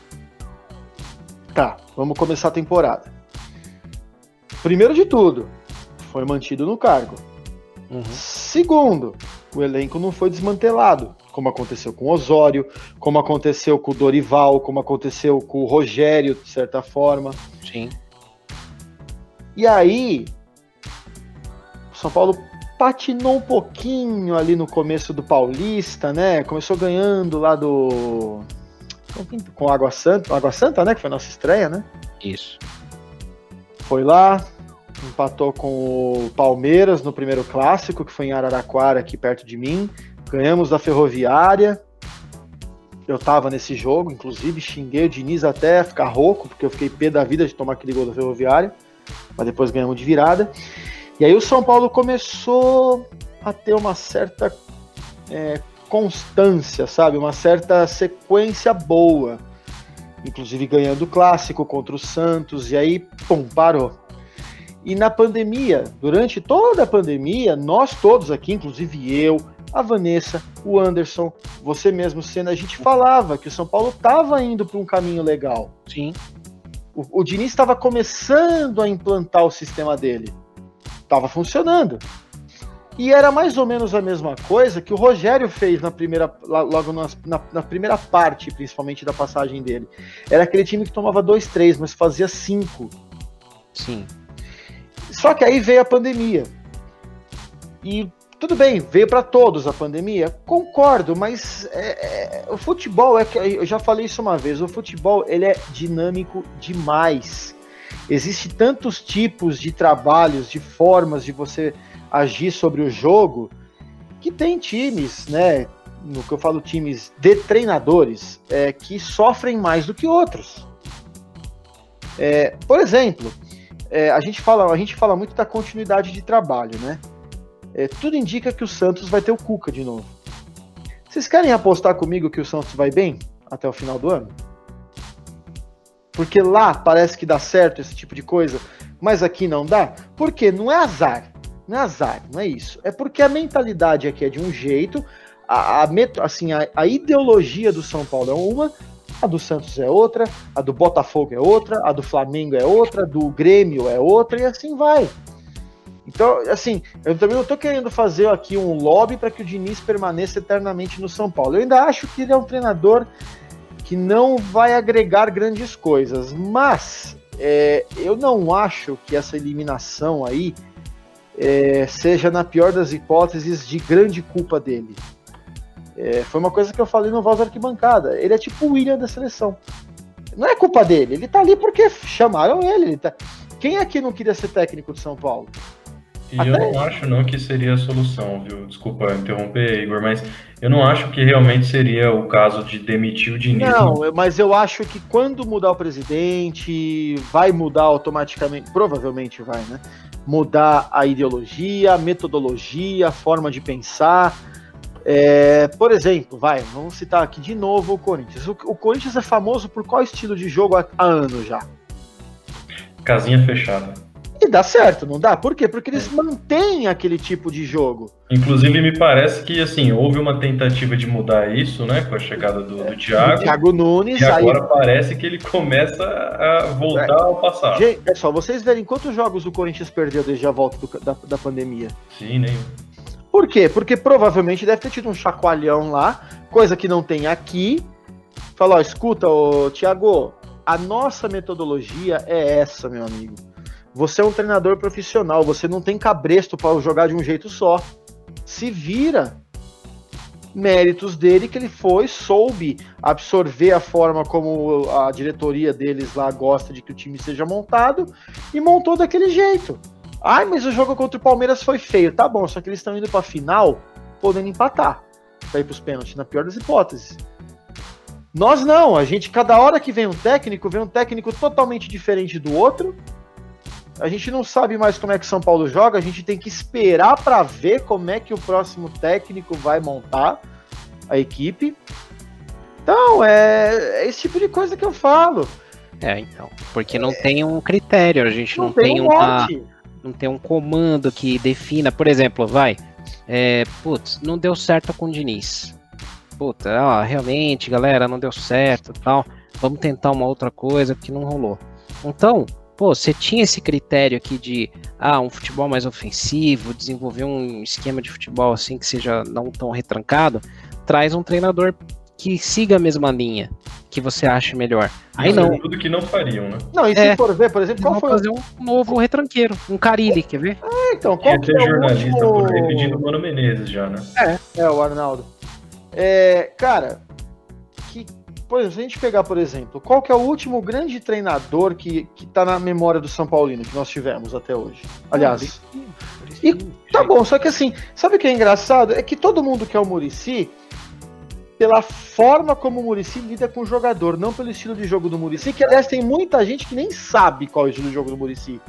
Speaker 3: Tá, vamos começar a temporada. Primeiro de tudo, foi mantido no cargo. Uhum. Segundo, o elenco não foi desmantelado, como aconteceu com o Osório, como aconteceu com o Dorival, como aconteceu com o Rogério, de certa forma.
Speaker 1: Sim.
Speaker 3: E aí, o São Paulo patinou um pouquinho ali no começo do Paulista, né? Começou ganhando lá do. Com Água Santa, Água Santa, né? Que foi a nossa estreia, né?
Speaker 1: Isso.
Speaker 3: Foi lá, empatou com o Palmeiras no primeiro clássico, que foi em Araraquara, aqui perto de mim. Ganhamos da Ferroviária. Eu tava nesse jogo, inclusive xinguei o Diniz até ficar rouco, porque eu fiquei pé da vida de tomar aquele gol da Ferroviária. Mas depois ganhamos de virada. E aí o São Paulo começou a ter uma certa é, constância, sabe? Uma certa sequência boa. Inclusive ganhando o clássico contra o Santos, e aí, pum, parou. E na pandemia, durante toda a pandemia, nós todos aqui, inclusive eu, a Vanessa, o Anderson, você mesmo sendo, a gente falava que o São Paulo estava indo para um caminho legal.
Speaker 1: Sim.
Speaker 3: O, o Diniz estava começando a implantar o sistema dele. Estava funcionando. E era mais ou menos a mesma coisa que o Rogério fez na primeira, logo na, na, na, primeira parte, principalmente da passagem dele. Era aquele time que tomava 2-3, mas fazia 5.
Speaker 1: Sim.
Speaker 3: Só que aí veio a pandemia. E tudo bem, veio para todos a pandemia, concordo, mas é, é, o futebol é que eu já falei isso uma vez, o futebol ele é dinâmico demais. Existem tantos tipos de trabalhos, de formas de você agir sobre o jogo, que tem times, né? No que eu falo times de treinadores, é, que sofrem mais do que outros. É, por exemplo, é, a, gente fala, a gente fala muito da continuidade de trabalho, né? É, tudo indica que o Santos vai ter o Cuca de novo. Vocês querem apostar comigo que o Santos vai bem até o final do ano? Porque lá parece que dá certo esse tipo de coisa, mas aqui não dá? Porque não é azar. Não é azar, não é isso. É porque a mentalidade aqui é de um jeito, a, a, assim, a, a ideologia do São Paulo é uma, a do Santos é outra, a do Botafogo é outra, a do Flamengo é outra, do Grêmio é outra e assim vai. Então, assim, eu também não estou querendo fazer aqui um lobby para que o Diniz permaneça eternamente no São Paulo. Eu ainda acho que ele é um treinador que não vai agregar grandes coisas, mas é, eu não acho que essa eliminação aí é, seja, na pior das hipóteses, de grande culpa dele. É, foi uma coisa que eu falei no Voz Arquibancada. Ele é tipo o William da seleção. Não é culpa dele, ele tá ali porque chamaram ele. ele tá... Quem aqui não queria ser técnico de São Paulo?
Speaker 2: E Até... eu não acho não que seria a solução, viu? Desculpa interromper, Igor, mas eu não acho que realmente seria o caso de demitir o Diniz.
Speaker 3: Não, mas eu acho que quando mudar o presidente, vai mudar automaticamente, provavelmente vai, né? Mudar a ideologia, a metodologia, a forma de pensar é, por exemplo, vai, vamos citar aqui de novo o Corinthians. O, o Corinthians é famoso por qual estilo de jogo há, há anos já?
Speaker 2: Casinha fechada.
Speaker 3: E dá certo, não dá? Por quê? Porque eles é. mantêm aquele tipo de jogo.
Speaker 2: Inclusive, me parece que assim, houve uma tentativa de mudar isso, né? Com a chegada do, do Thiago.
Speaker 3: Thiago Nunes.
Speaker 2: E agora aí... parece que ele começa a voltar é. ao passado.
Speaker 3: Gente, é só, vocês verem quantos jogos o Corinthians perdeu desde a volta do, da, da pandemia.
Speaker 2: Sim, nenhum.
Speaker 3: Por quê? Porque provavelmente deve ter tido um chacoalhão lá, coisa que não tem aqui. Falou, escuta, ô, Tiago, a nossa metodologia é essa, meu amigo. Você é um treinador profissional, você não tem cabresto para jogar de um jeito só. Se vira. Méritos dele que ele foi, soube absorver a forma como a diretoria deles lá gosta de que o time seja montado e montou daquele jeito. Ai, mas o jogo contra o Palmeiras foi feio. Tá bom, só que eles estão indo pra final podendo empatar. Pra ir pros pênaltis, na pior das hipóteses. Nós não, a gente, cada hora que vem um técnico, vem um técnico totalmente diferente do outro. A gente não sabe mais como é que São Paulo joga, a gente tem que esperar para ver como é que o próximo técnico vai montar a equipe. Então, é, é esse tipo de coisa que eu falo.
Speaker 1: É, então. Porque não é, tem um critério, a gente não, não tem, tem um uma. Monte não tem um comando que defina, por exemplo, vai, é, putz, não deu certo com o Diniz. puta, ó, realmente, galera, não deu certo tal. Vamos tentar uma outra coisa que não rolou. Então, pô, você tinha esse critério aqui de ah, um futebol mais ofensivo, desenvolver um esquema de futebol assim que seja não tão retrancado, traz um treinador que siga a mesma linha que você acha melhor. Aí
Speaker 2: é
Speaker 1: não.
Speaker 2: tudo que não fariam, né?
Speaker 3: Não, e se
Speaker 1: É.
Speaker 3: for ver, por exemplo, qual foi
Speaker 1: fazer um novo retranqueiro, um Carilli, quer ver?
Speaker 3: Ah, então, qual que
Speaker 2: ter
Speaker 3: é o
Speaker 2: jornalista por aí pedindo
Speaker 3: último...
Speaker 2: o Mano Menezes já, né?
Speaker 3: É, o Arnaldo. É, cara, que, por exemplo, se a gente pegar, por exemplo, qual que é o último grande treinador que, que tá na memória do São Paulino que nós tivemos até hoje? Aliás, E tá bom, só que assim, sabe o que é engraçado? É que todo mundo quer o Murici pela forma como o Murici lida com o jogador, não pelo estilo de jogo do Murici, que aliás tem muita gente que nem sabe qual é o estilo de jogo do Murici.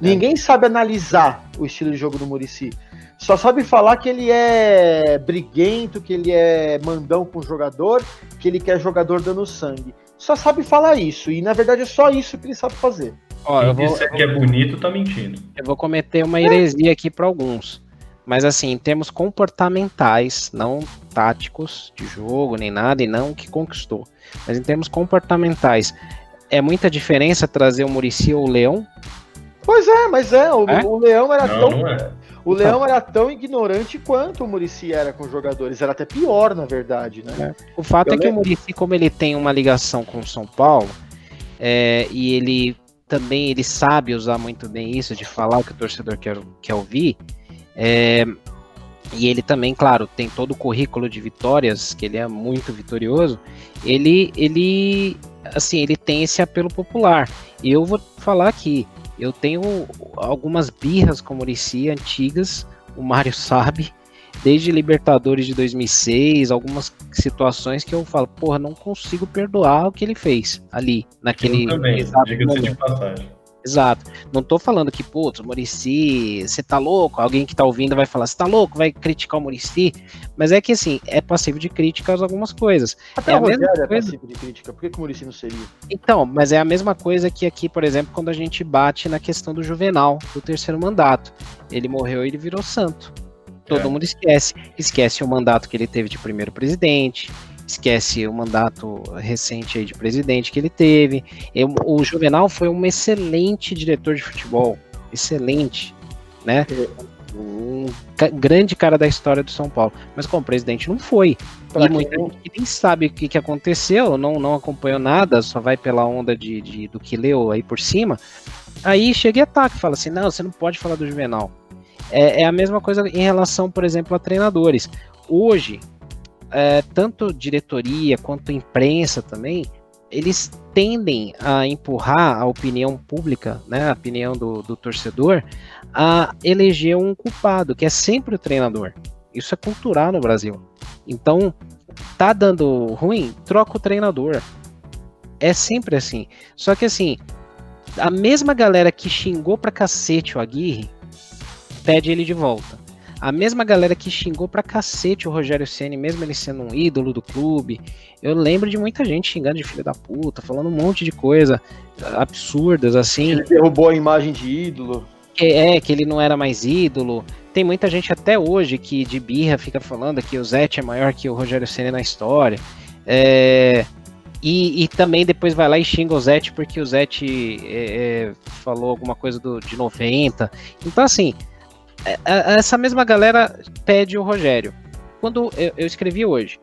Speaker 3: Ninguém sabe analisar o estilo de jogo do Murici. Só sabe falar que ele é briguento, que ele é mandão com o jogador, que ele quer jogador dando sangue. Só sabe falar isso, e na verdade é só isso que ele sabe fazer.
Speaker 1: Ó, eu
Speaker 2: Quem
Speaker 1: vou,
Speaker 2: disser que é bonito tá mentindo.
Speaker 1: eu vou cometer uma heresia aqui para alguns. Mas assim, em termos comportamentais, não táticos de jogo nem nada, e não que conquistou. Mas em termos comportamentais, é muita diferença trazer o Murici ou o Leão?
Speaker 3: Pois é, mas é, o,
Speaker 1: É?
Speaker 3: o Leão era
Speaker 2: Não,
Speaker 3: tão
Speaker 2: não é.
Speaker 3: O Leão era tão ignorante quanto o Murici era com os jogadores. Era até pior, na verdade, né?
Speaker 1: O fato
Speaker 3: Eu
Speaker 1: é que o
Speaker 3: lembro.
Speaker 1: Murici, como ele tem uma ligação com o São Paulo, é, e ele também ele sabe usar muito bem isso, de falar o que o torcedor quer, quer ouvir, é, e ele também, claro, tem todo o currículo de vitórias, que ele é muito vitorioso, ele, ele, assim, ele tem esse apelo popular. E eu vou falar aqui, eu tenho algumas birras com o Murici antigas, o Mário sabe, desde Libertadores de 2006, algumas situações que eu falo, porra, não consigo perdoar o que ele fez ali, naquele
Speaker 2: Eu também, diga-se de passagem.
Speaker 1: Exato. Não tô falando que, putz, Murici, você tá louco? Alguém que tá ouvindo vai falar, você tá louco? Vai criticar o Murici? Mas é que, assim, é passivo de críticas algumas coisas.
Speaker 3: Até
Speaker 1: É a
Speaker 3: Rogério
Speaker 1: mesma
Speaker 3: é
Speaker 1: coisa.
Speaker 3: passivo de crítica. Por que, que o Murici não seria?
Speaker 1: Então, mas é a mesma coisa que aqui, por exemplo, quando a gente bate na questão do Juvenal, do terceiro mandato. Ele morreu e ele virou santo. Todo
Speaker 2: É.
Speaker 1: mundo esquece. Esquece o mandato que ele teve de primeiro presidente, esquece o mandato recente de presidente que ele teve. Eu- o Juvenal foi um excelente diretor de futebol. Excelente, né? Um ca- grande cara da história do São Paulo. Mas como presidente não foi.
Speaker 3: Pra
Speaker 1: E muita gente que nem sabe o que, que aconteceu, não, não acompanhou nada, só vai pela onda de, de- do que leu aí por cima. Aí chega e ataca, fala assim: não, você não pode falar do Juvenal. É, é a mesma coisa em relação, por exemplo, a treinadores. Hoje, é, tanto diretoria quanto imprensa também, eles tendem a empurrar a opinião pública, né, a opinião do, do torcedor, a eleger um culpado, que é sempre o treinador. Isso é cultural no Brasil. Então, tá dando ruim, troca o treinador. É sempre assim. Só que assim, a mesma galera que xingou pra cacete o Aguirre, pede ele de volta. A mesma galera que xingou pra cacete o Rogério Ceni, mesmo ele sendo um ídolo do clube, eu lembro de muita gente xingando de filho da puta, falando um monte de coisa absurdas assim.
Speaker 3: Ele derrubou a imagem de ídolo.
Speaker 1: É, que ele não era mais ídolo. Tem muita gente até hoje que de birra fica falando que o Zete é maior que o Rogério Ceni na história. É, e, e também depois vai lá e xinga o Zete porque o Zete é, é, falou alguma coisa do, de 90. Então, assim, essa mesma galera pede o Rogério. Quando eu, eu escrevi hoje,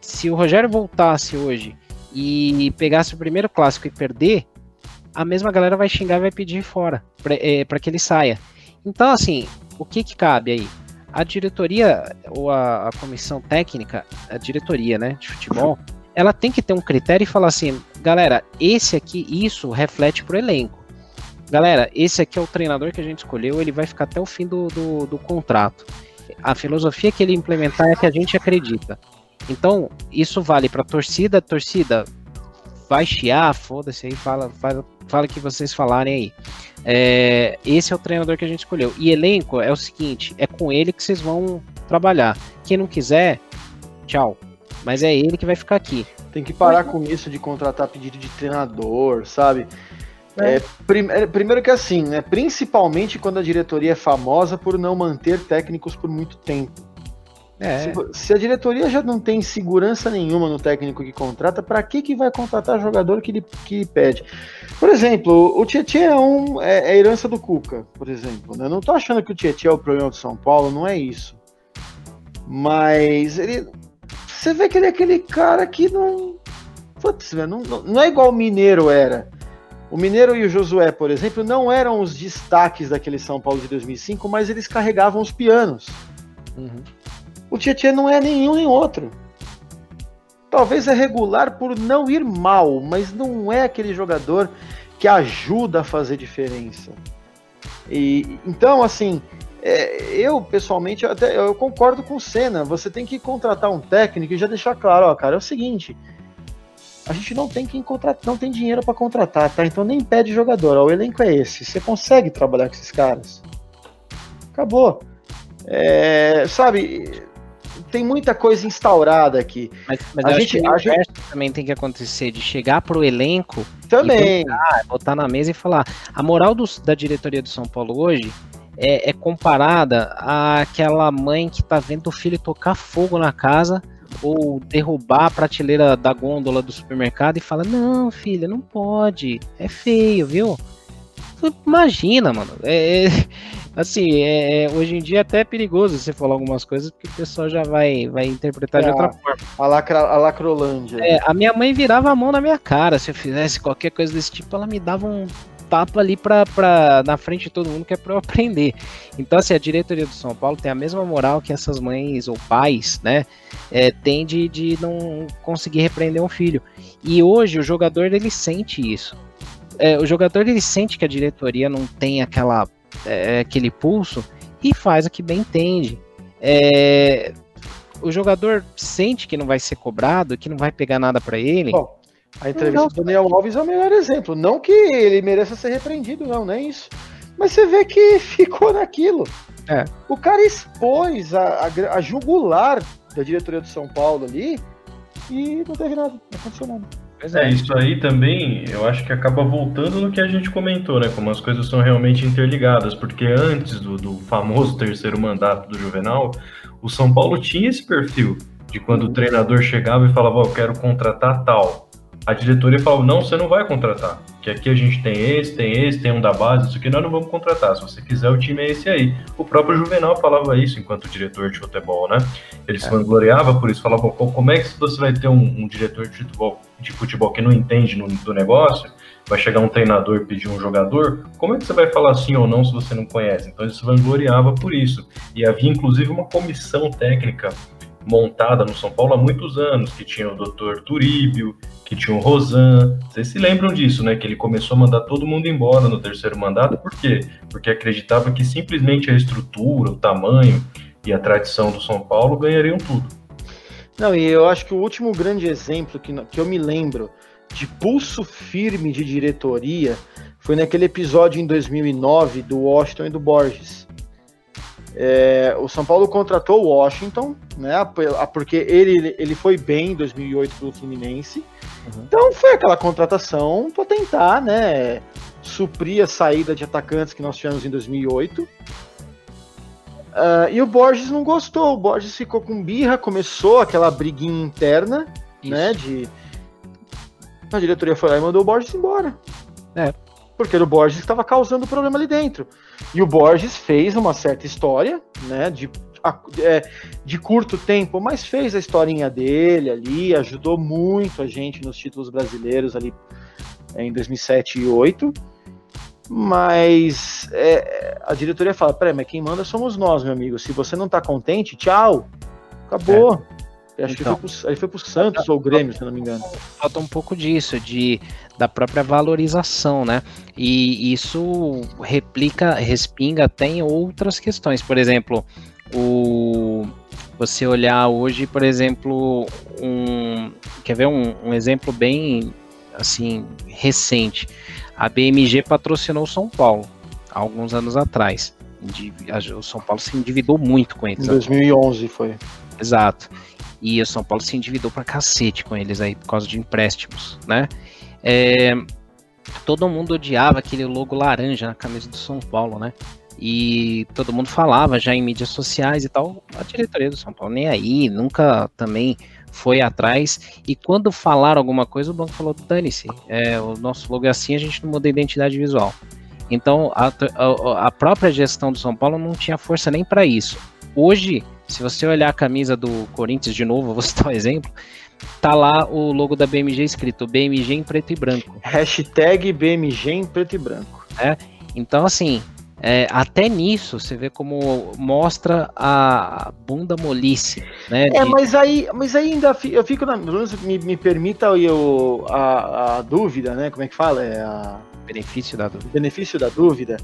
Speaker 1: se o Rogério voltasse hoje e pegasse o primeiro clássico e perder, a mesma galera vai xingar e vai pedir fora para que ele saia. Então, assim, o que que cabe aí? A diretoria ou a, a comissão técnica, a diretoria, né, de futebol, ela tem que ter um critério e falar assim, galera, esse aqui, isso reflete pro elenco. Galera, esse aqui é o treinador que a gente escolheu, ele vai ficar até o fim do, do, do contrato. A filosofia que ele implementar é que a gente acredita. Então, isso vale pra torcida, torcida, vai chiar, foda-se aí, fala, fala, fala que vocês falarem aí. É, esse é o treinador que a gente escolheu. E elenco é o seguinte: é com ele que vocês vão trabalhar. Quem não quiser, tchau. Mas é ele que vai ficar aqui.
Speaker 3: Tem que parar com isso de contratar pedido de treinador, sabe?
Speaker 1: É.
Speaker 3: É, prim- é, primeiro que assim, né? Principalmente quando a diretoria é famosa por não manter técnicos por muito tempo. É. Se, se, a diretoria já não tem segurança nenhuma no técnico que contrata, para que, que vai contratar jogador que ele, que pede? Por exemplo, o Tietchan é, um, é, é herança do Cuca, por exemplo. Né? Eu não tô achando que o Tietchan é o problema do São Paulo, não é isso. Mas ele. Você vê que ele é aquele cara que não. Putz, não, não é igual o Mineiro era. O Mineiro e o Josué, por exemplo, não eram os destaques daquele São Paulo de 2005, mas eles carregavam os pianos. Uhum. O Tietchan não é nenhum nem outro. Talvez é regular por não ir mal, mas não é aquele jogador que ajuda a fazer diferença. E então, assim, é, eu pessoalmente até eu concordo com o Senna. Você tem que contratar um técnico e já deixar claro, ó, cara, é o seguinte. A gente não tem quem contratar, não tem dinheiro para contratar, tá? Então nem pede jogador. Ó, o elenco é esse. Você consegue trabalhar com esses caras? Acabou. É, sabe, tem muita coisa instaurada aqui.
Speaker 1: Mas, mas a gente, a gente também tem que acontecer de chegar pro elenco
Speaker 3: também
Speaker 1: botar, botar, na mesa e falar. A moral do, da diretoria do São Paulo hoje é, é comparada àquela mãe que tá vendo o filho tocar fogo na casa ou derrubar a prateleira da gôndola do supermercado e fala: Não, filha, não pode, é feio, viu? Imagina, mano. É, é, <laughs> assim, é, é, hoje em dia é até perigoso você falar algumas coisas, porque o pessoal já vai, vai interpretar é, de outra forma.
Speaker 3: A, lacra, a lacrolândia.
Speaker 1: É, a minha mãe virava a mão na minha cara. Se eu fizesse qualquer coisa desse tipo, ela me dava um tapa ali pra, pra, na frente de todo mundo que é pra eu <laughs> aprender. Então, assim, a diretoria do São Paulo tem a mesma moral que essas mães ou pais, né, é, tem de, de não conseguir repreender um filho. E hoje o jogador, ele sente isso. É, o jogador, ele sente que a diretoria não tem aquela é, aquele pulso e faz o que bem entende. É, o jogador sente que não vai ser cobrado, que não vai pegar nada para ele.
Speaker 3: A entrevista do Daniel Alves é o melhor exemplo. Não que ele mereça ser repreendido, não, nem isso. Mas você vê que <laughs> ficou naquilo. É. O cara expôs a, a, a, jugular da diretoria do São Paulo ali e não teve nada, não aconteceu nada.
Speaker 2: É, isso aí também eu acho que acaba voltando no que a gente comentou, né? Como as coisas são realmente interligadas, porque antes do, do famoso terceiro mandato do Juvenal, o São Paulo tinha esse perfil de quando o treinador chegava e falava, oh, eu quero contratar tal a diretoria falou, não, você não vai contratar, que aqui a gente tem esse, tem esse, tem um da base, isso aqui nós não vamos contratar, se você quiser o time é esse aí. O próprio Juvenal falava isso enquanto diretor de futebol, né? Ele se é. vangloriava por isso, falava, como é que você vai ter um, um diretor de futebol, de futebol que não entende no, do negócio, vai chegar um treinador e pedir um jogador, como é que você vai falar sim ou não se você não conhece? Então ele se vangloriava por isso. E havia inclusive uma comissão técnica montada no São Paulo há muitos anos, que tinha o Dr. Turíbio, que tinha o Rosan. Vocês se lembram disso, né? Que ele começou a mandar todo mundo embora no terceiro mandato, por quê? Porque acreditava que simplesmente a estrutura, o tamanho e a tradição do São Paulo ganhariam tudo.
Speaker 3: Não, e eu acho que o último grande exemplo que, que eu me lembro de pulso firme de diretoria foi naquele episódio em 2009 do Washington e do Borges é, o São Paulo contratou o Washington, né? Porque ele, ele foi bem em 2008 pelo Fluminense. Uhum. Então foi aquela contratação para tentar, né? Suprir a saída de atacantes que nós tivemos em 2008. Uh, ah, e o Borges não gostou. O Borges ficou com birra, começou aquela briguinha interna, Isso. né? De a diretoria foi lá e mandou o Borges embora. É porque o Borges estava causando problema ali dentro. E o Borges fez uma certa história, né, de, é, de curto tempo, mas fez a historinha dele ali, ajudou muito a gente nos títulos brasileiros ali em 2007 e 2008. Mas é, a diretoria fala: peraí, mas quem manda somos nós, meu amigo. Se você não está contente, tchau. Acabou. É. Acho então, que foi pro, foi pro Santos ou Grêmio, se não me engano.
Speaker 1: Falta um pouco disso, de, da própria valorização, né? E isso replica, respinga até em outras questões. Por exemplo, o, você olhar hoje, por exemplo, um. Quer ver um, um exemplo bem assim, recente? A BMG patrocinou o São Paulo há alguns anos atrás. O São Paulo se endividou muito com eles.
Speaker 3: Em 2011 foi.
Speaker 1: Exato. E o São Paulo se endividou pra cacete com eles aí por causa de empréstimos, né? É, todo mundo odiava aquele logo laranja na camisa do São Paulo, né? e todo mundo falava já em mídias sociais e tal. A diretoria do São Paulo nem aí, nunca também foi atrás. E quando falaram alguma coisa, o banco falou: dane-se, é, o nosso logo é assim, a gente não muda a identidade visual. Então a, a, a própria gestão do São Paulo não tinha força nem para isso. Hoje, se você olhar a camisa do Corinthians de novo, <laughs> vou citar um exemplo, tá lá o logo da BMG escrito BMG em preto e branco.
Speaker 3: Hashtag BMG em preto e branco.
Speaker 1: É, então assim, é, até nisso você vê como mostra a bunda molice, né?
Speaker 3: É, de... mas aí, mas aí ainda eu fico na, me, me permita eu, a, a dúvida, né? Como é que fala? É a
Speaker 1: benefício da dúvida.
Speaker 3: Benefício da dúvida.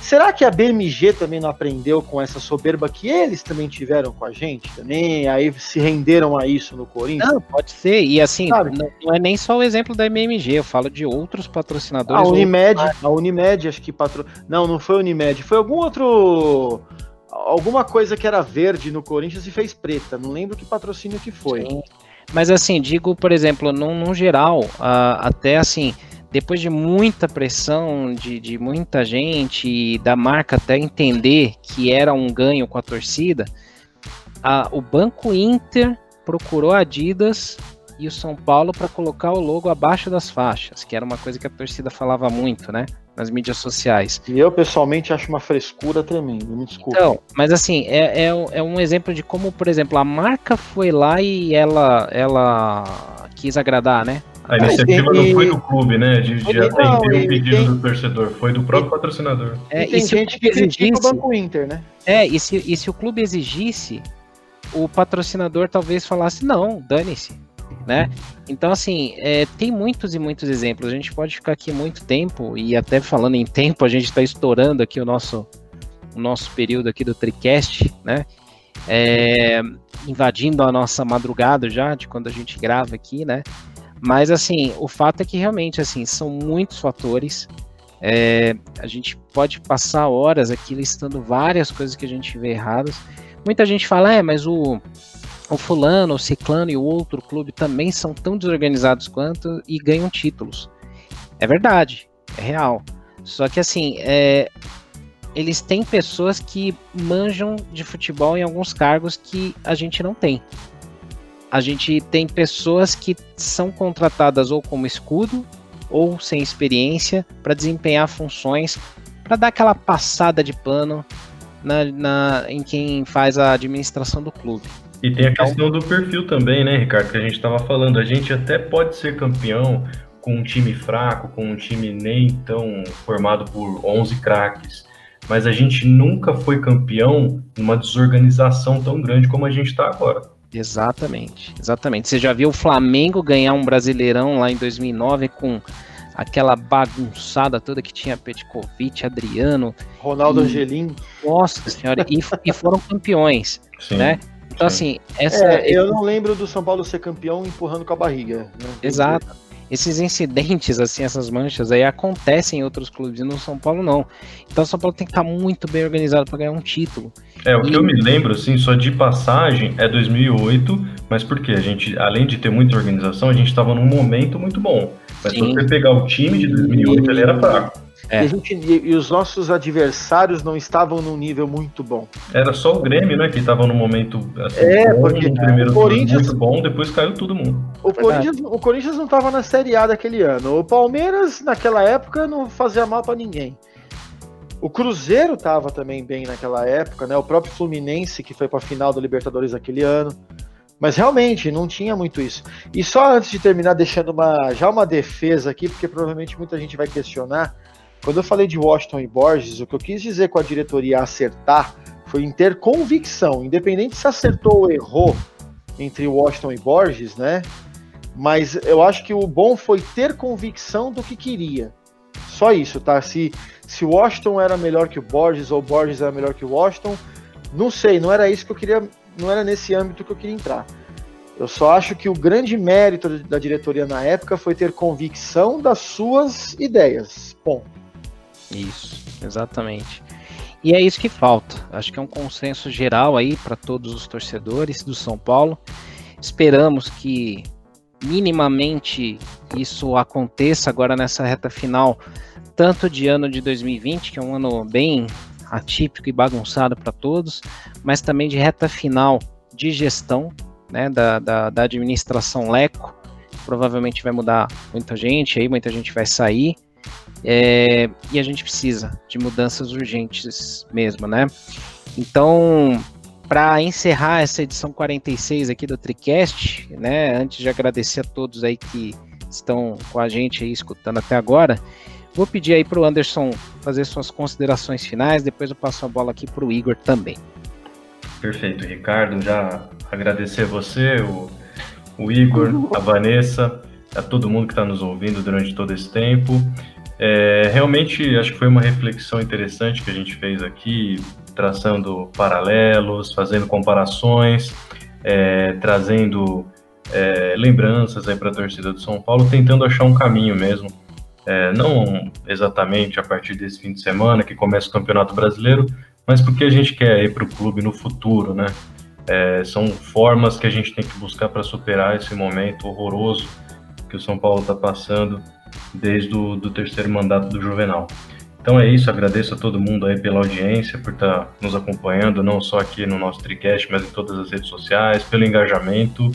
Speaker 3: Será que a BMG também não aprendeu com essa soberba que eles também tiveram com a gente também? Aí se renderam a isso no Corinthians? Não,
Speaker 1: pode ser. E assim, não, não, é nem só o exemplo da BMG, eu falo de outros patrocinadores.
Speaker 3: A Unimed, a Unimed acho que patro... Não, não foi a Unimed, foi algum outro alguma coisa que era verde no Corinthians e fez preta. Não lembro que patrocínio que foi. Sim.
Speaker 1: Mas assim, digo, por exemplo, num, num geral, uh, até assim, depois de muita pressão de, de muita gente e da marca até entender que era um ganho com a torcida, a, o Banco Inter procurou a Adidas e o São Paulo para colocar o logo abaixo das faixas, que era uma coisa que a torcida falava muito, né? Nas mídias sociais.
Speaker 3: E eu pessoalmente acho uma frescura tremenda, me desculpe.
Speaker 1: Então, mas assim, é, é, é um exemplo de como, por exemplo, a marca foi lá e ela, ela quis agradar, né?
Speaker 2: A iniciativa não foi do clube, né? De, de atender o pedido tem... do torcedor, foi do próprio patrocinador.
Speaker 3: É, e tem e gente que critica o Banco Inter, né?
Speaker 1: É, e se, e se o clube exigisse, o patrocinador talvez falasse, não, dane-se. Né? Então, assim, é, tem muitos e muitos exemplos. A gente pode ficar aqui muito tempo, e até falando em tempo, a gente está estourando aqui o nosso, o nosso período aqui do TriCast, né? É, invadindo a nossa madrugada já, de quando a gente grava aqui, né? Mas assim, o fato é que realmente assim são muitos fatores. É, a gente pode passar horas aqui listando várias coisas que a gente vê erradas. Muita gente fala, é, mas o, o fulano, o ciclano e o outro clube também são tão desorganizados quanto e ganham títulos. É verdade, é real. Só que assim, é, eles têm pessoas que manjam de futebol em alguns cargos que a gente não tem a gente tem pessoas que são contratadas ou como escudo ou sem experiência para desempenhar funções, para dar aquela passada de pano na, na, em quem faz a administração do clube.
Speaker 2: E tem a então, questão do perfil também, né, Ricardo, que a gente estava falando. A gente até pode ser campeão com um time fraco, com um time nem tão formado por 11 craques, mas a gente nunca foi campeão numa desorganização tão grande como a gente está agora.
Speaker 1: Exatamente, exatamente. Você já viu o Flamengo ganhar um Brasileirão lá em 2009 com aquela bagunçada toda que tinha Petkovic, Adriano,
Speaker 3: Ronaldo e... Angelim.
Speaker 1: Nossa senhora, e, e foram campeões, Sim. né? Então assim, essa
Speaker 3: é, eu não lembro do São Paulo ser campeão empurrando com a barriga. Né?
Speaker 1: Exato esses incidentes, assim, essas manchas aí acontecem em outros clubes e no São Paulo não. Então o São Paulo tem que estar muito bem organizado para ganhar um título.
Speaker 2: É, o e... que eu me lembro, assim, só de passagem é 2008, mas porque a gente, além de ter muita organização, a gente estava num momento muito bom. Mas Sim. se você pegar o time de 2008, ele era fraco.
Speaker 3: É. E, gente, e, os nossos adversários não estavam num nível muito bom.
Speaker 2: Era só o Grêmio, né, que estava num momento assim,
Speaker 3: é, bom, porque,
Speaker 2: primeiro o Corinthians, muito bom, depois caiu todo mundo.
Speaker 3: O Corinthians, o Corinthians não estava na Série A daquele ano. O Palmeiras, naquela época, não fazia mal para ninguém. O Cruzeiro estava também bem naquela época, né? O próprio Fluminense, que foi para a final da Libertadores aquele ano. Mas realmente não tinha muito isso. E só antes de terminar, deixando uma, já uma defesa aqui, porque provavelmente muita gente vai questionar. Quando eu falei de Washington e Borges, o que eu quis dizer com a diretoria acertar foi em ter convicção, independente se acertou ou errou entre Washington e Borges, né? Mas eu acho que o bom foi ter convicção do que queria. Só isso, tá? Se, se Washington era melhor que o Borges ou Borges era melhor que o Washington, não sei, não era isso que eu queria, não era nesse âmbito que eu queria entrar. Eu só acho que o grande mérito da diretoria na época foi ter convicção das suas ideias. Ponto.
Speaker 1: Isso, exatamente. E é isso que falta. Acho que é um consenso geral aí para todos os torcedores do São Paulo. Esperamos que minimamente isso aconteça agora nessa reta final, tanto de ano de 2020, que é um ano bem atípico e bagunçado para todos, mas também de reta final de gestão né, da, da, da administração Leco. Provavelmente vai mudar muita gente aí, muita gente vai sair. É, e a gente precisa de mudanças urgentes mesmo, né? Então, para encerrar essa edição 46 aqui do TriCast, né, antes de agradecer a todos aí que estão com a gente aí escutando até agora, vou pedir aí para o Anderson fazer suas considerações finais, depois eu passo a bola aqui para o Igor também.
Speaker 2: Perfeito, Ricardo. Já agradecer você, o, o Igor, a Vanessa, a todo mundo que está nos ouvindo durante todo esse tempo. É, realmente, acho que foi uma reflexão interessante que a gente fez aqui, traçando paralelos, fazendo comparações, é, trazendo é, lembranças para a torcida do São Paulo, tentando achar um caminho mesmo. É, não exatamente a partir desse fim de semana que começa o Campeonato Brasileiro, mas porque a gente quer ir para o clube no futuro, né? É, são formas que a gente tem que buscar para superar esse momento horroroso que o São Paulo está passando desde o do terceiro mandato do Juvenal. Então é isso, agradeço a todo mundo aí pela audiência, por estar tá nos acompanhando, não só aqui no nosso TriCast, mas em todas as redes sociais, pelo engajamento.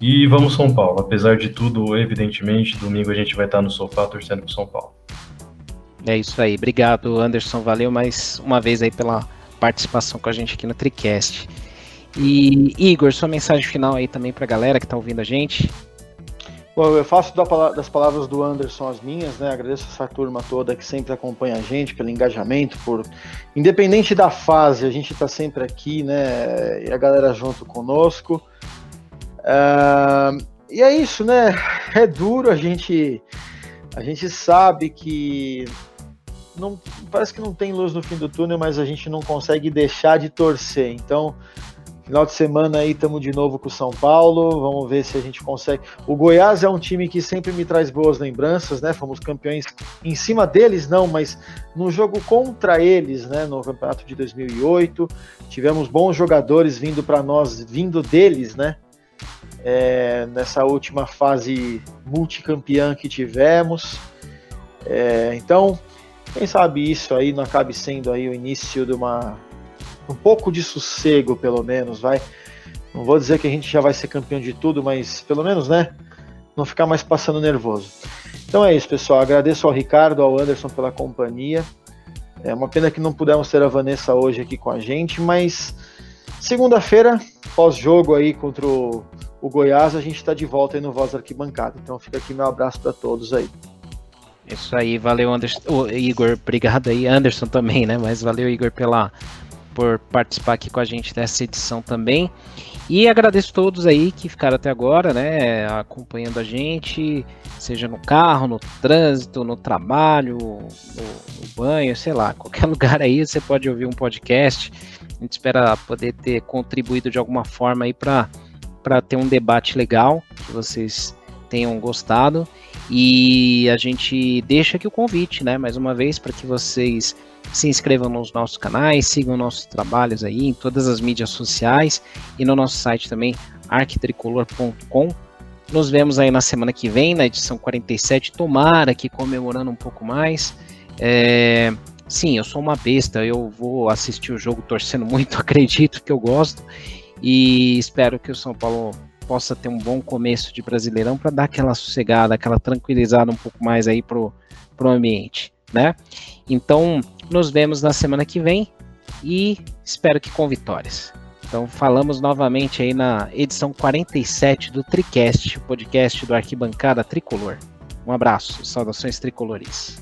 Speaker 2: E vamos São Paulo. Apesar de tudo, evidentemente, domingo a gente vai estar no sofá torcendo pro São Paulo.
Speaker 1: É isso aí. Obrigado, Anderson. Valeu mais uma vez aí pela participação com a gente aqui no TriCast. E Igor, sua mensagem final aí também para a galera que está ouvindo a gente.
Speaker 3: Bom, eu faço das palavras do Anderson as minhas, né? Agradeço essa turma toda que sempre acompanha a gente, pelo engajamento, por independente da fase, a gente está sempre aqui, né? E a galera junto conosco. Uh, e é isso, né? É duro, a gente a gente sabe que não parece que não tem luz no fim do túnel, mas a gente não consegue deixar de torcer. Então, Final de semana aí estamos de novo com o São Paulo. Vamos ver se a gente consegue. O Goiás é um time que sempre me traz boas lembranças, né? Fomos campeões em cima deles, não, mas no jogo contra eles, né? No campeonato de 2008, tivemos bons jogadores vindo para nós, vindo deles, né? É, nessa última fase multicampeã que tivemos. É, então, quem sabe isso aí não acabe sendo aí o início de uma um pouco de sossego, pelo menos, vai. Não vou dizer que a gente já vai ser campeão de tudo, mas pelo menos, né? Não ficar mais passando nervoso. Então é isso, pessoal. Agradeço ao Ricardo, ao Anderson pela companhia. É uma pena que não pudemos ter a Vanessa hoje aqui com a gente, mas segunda-feira, pós-jogo aí contra o, o, Goiás, a gente está de volta aí no Voz Arquibancada. Então fica aqui meu abraço para todos aí.
Speaker 1: Isso aí, valeu Anderson, oh, Igor, obrigado aí, Anderson também, né? Mas valeu Igor pela por participar aqui com a gente dessa edição também. E agradeço a todos aí que ficaram até agora, né, acompanhando a gente, seja no carro, no trânsito, no trabalho, no, no banho, sei lá, <laughs> qualquer lugar aí você pode ouvir um podcast. A gente espera poder ter contribuído de alguma forma aí para ter um debate legal, que vocês tenham gostado. E a gente deixa aqui o convite, né, mais uma vez, para que vocês se inscrevam nos nossos canais, sigam nossos trabalhos aí em todas as mídias sociais e no nosso site também, arquitricolor.com. Nos vemos aí na semana que vem, na edição 47, tomara que comemorando um pouco mais. É, sim, eu sou uma besta, eu vou assistir o jogo torcendo <laughs> muito, acredito que eu gosto. E espero que o São Paulo possa ter um bom começo de Brasileirão para dar aquela sossegada, aquela tranquilizada um pouco mais aí pro, pro ambiente, né? Então, nos vemos na semana que vem e espero que com vitórias. Então falamos novamente aí na edição 47 do Tricast, o podcast do Arquibancada Tricolor. Um abraço, saudações tricolores.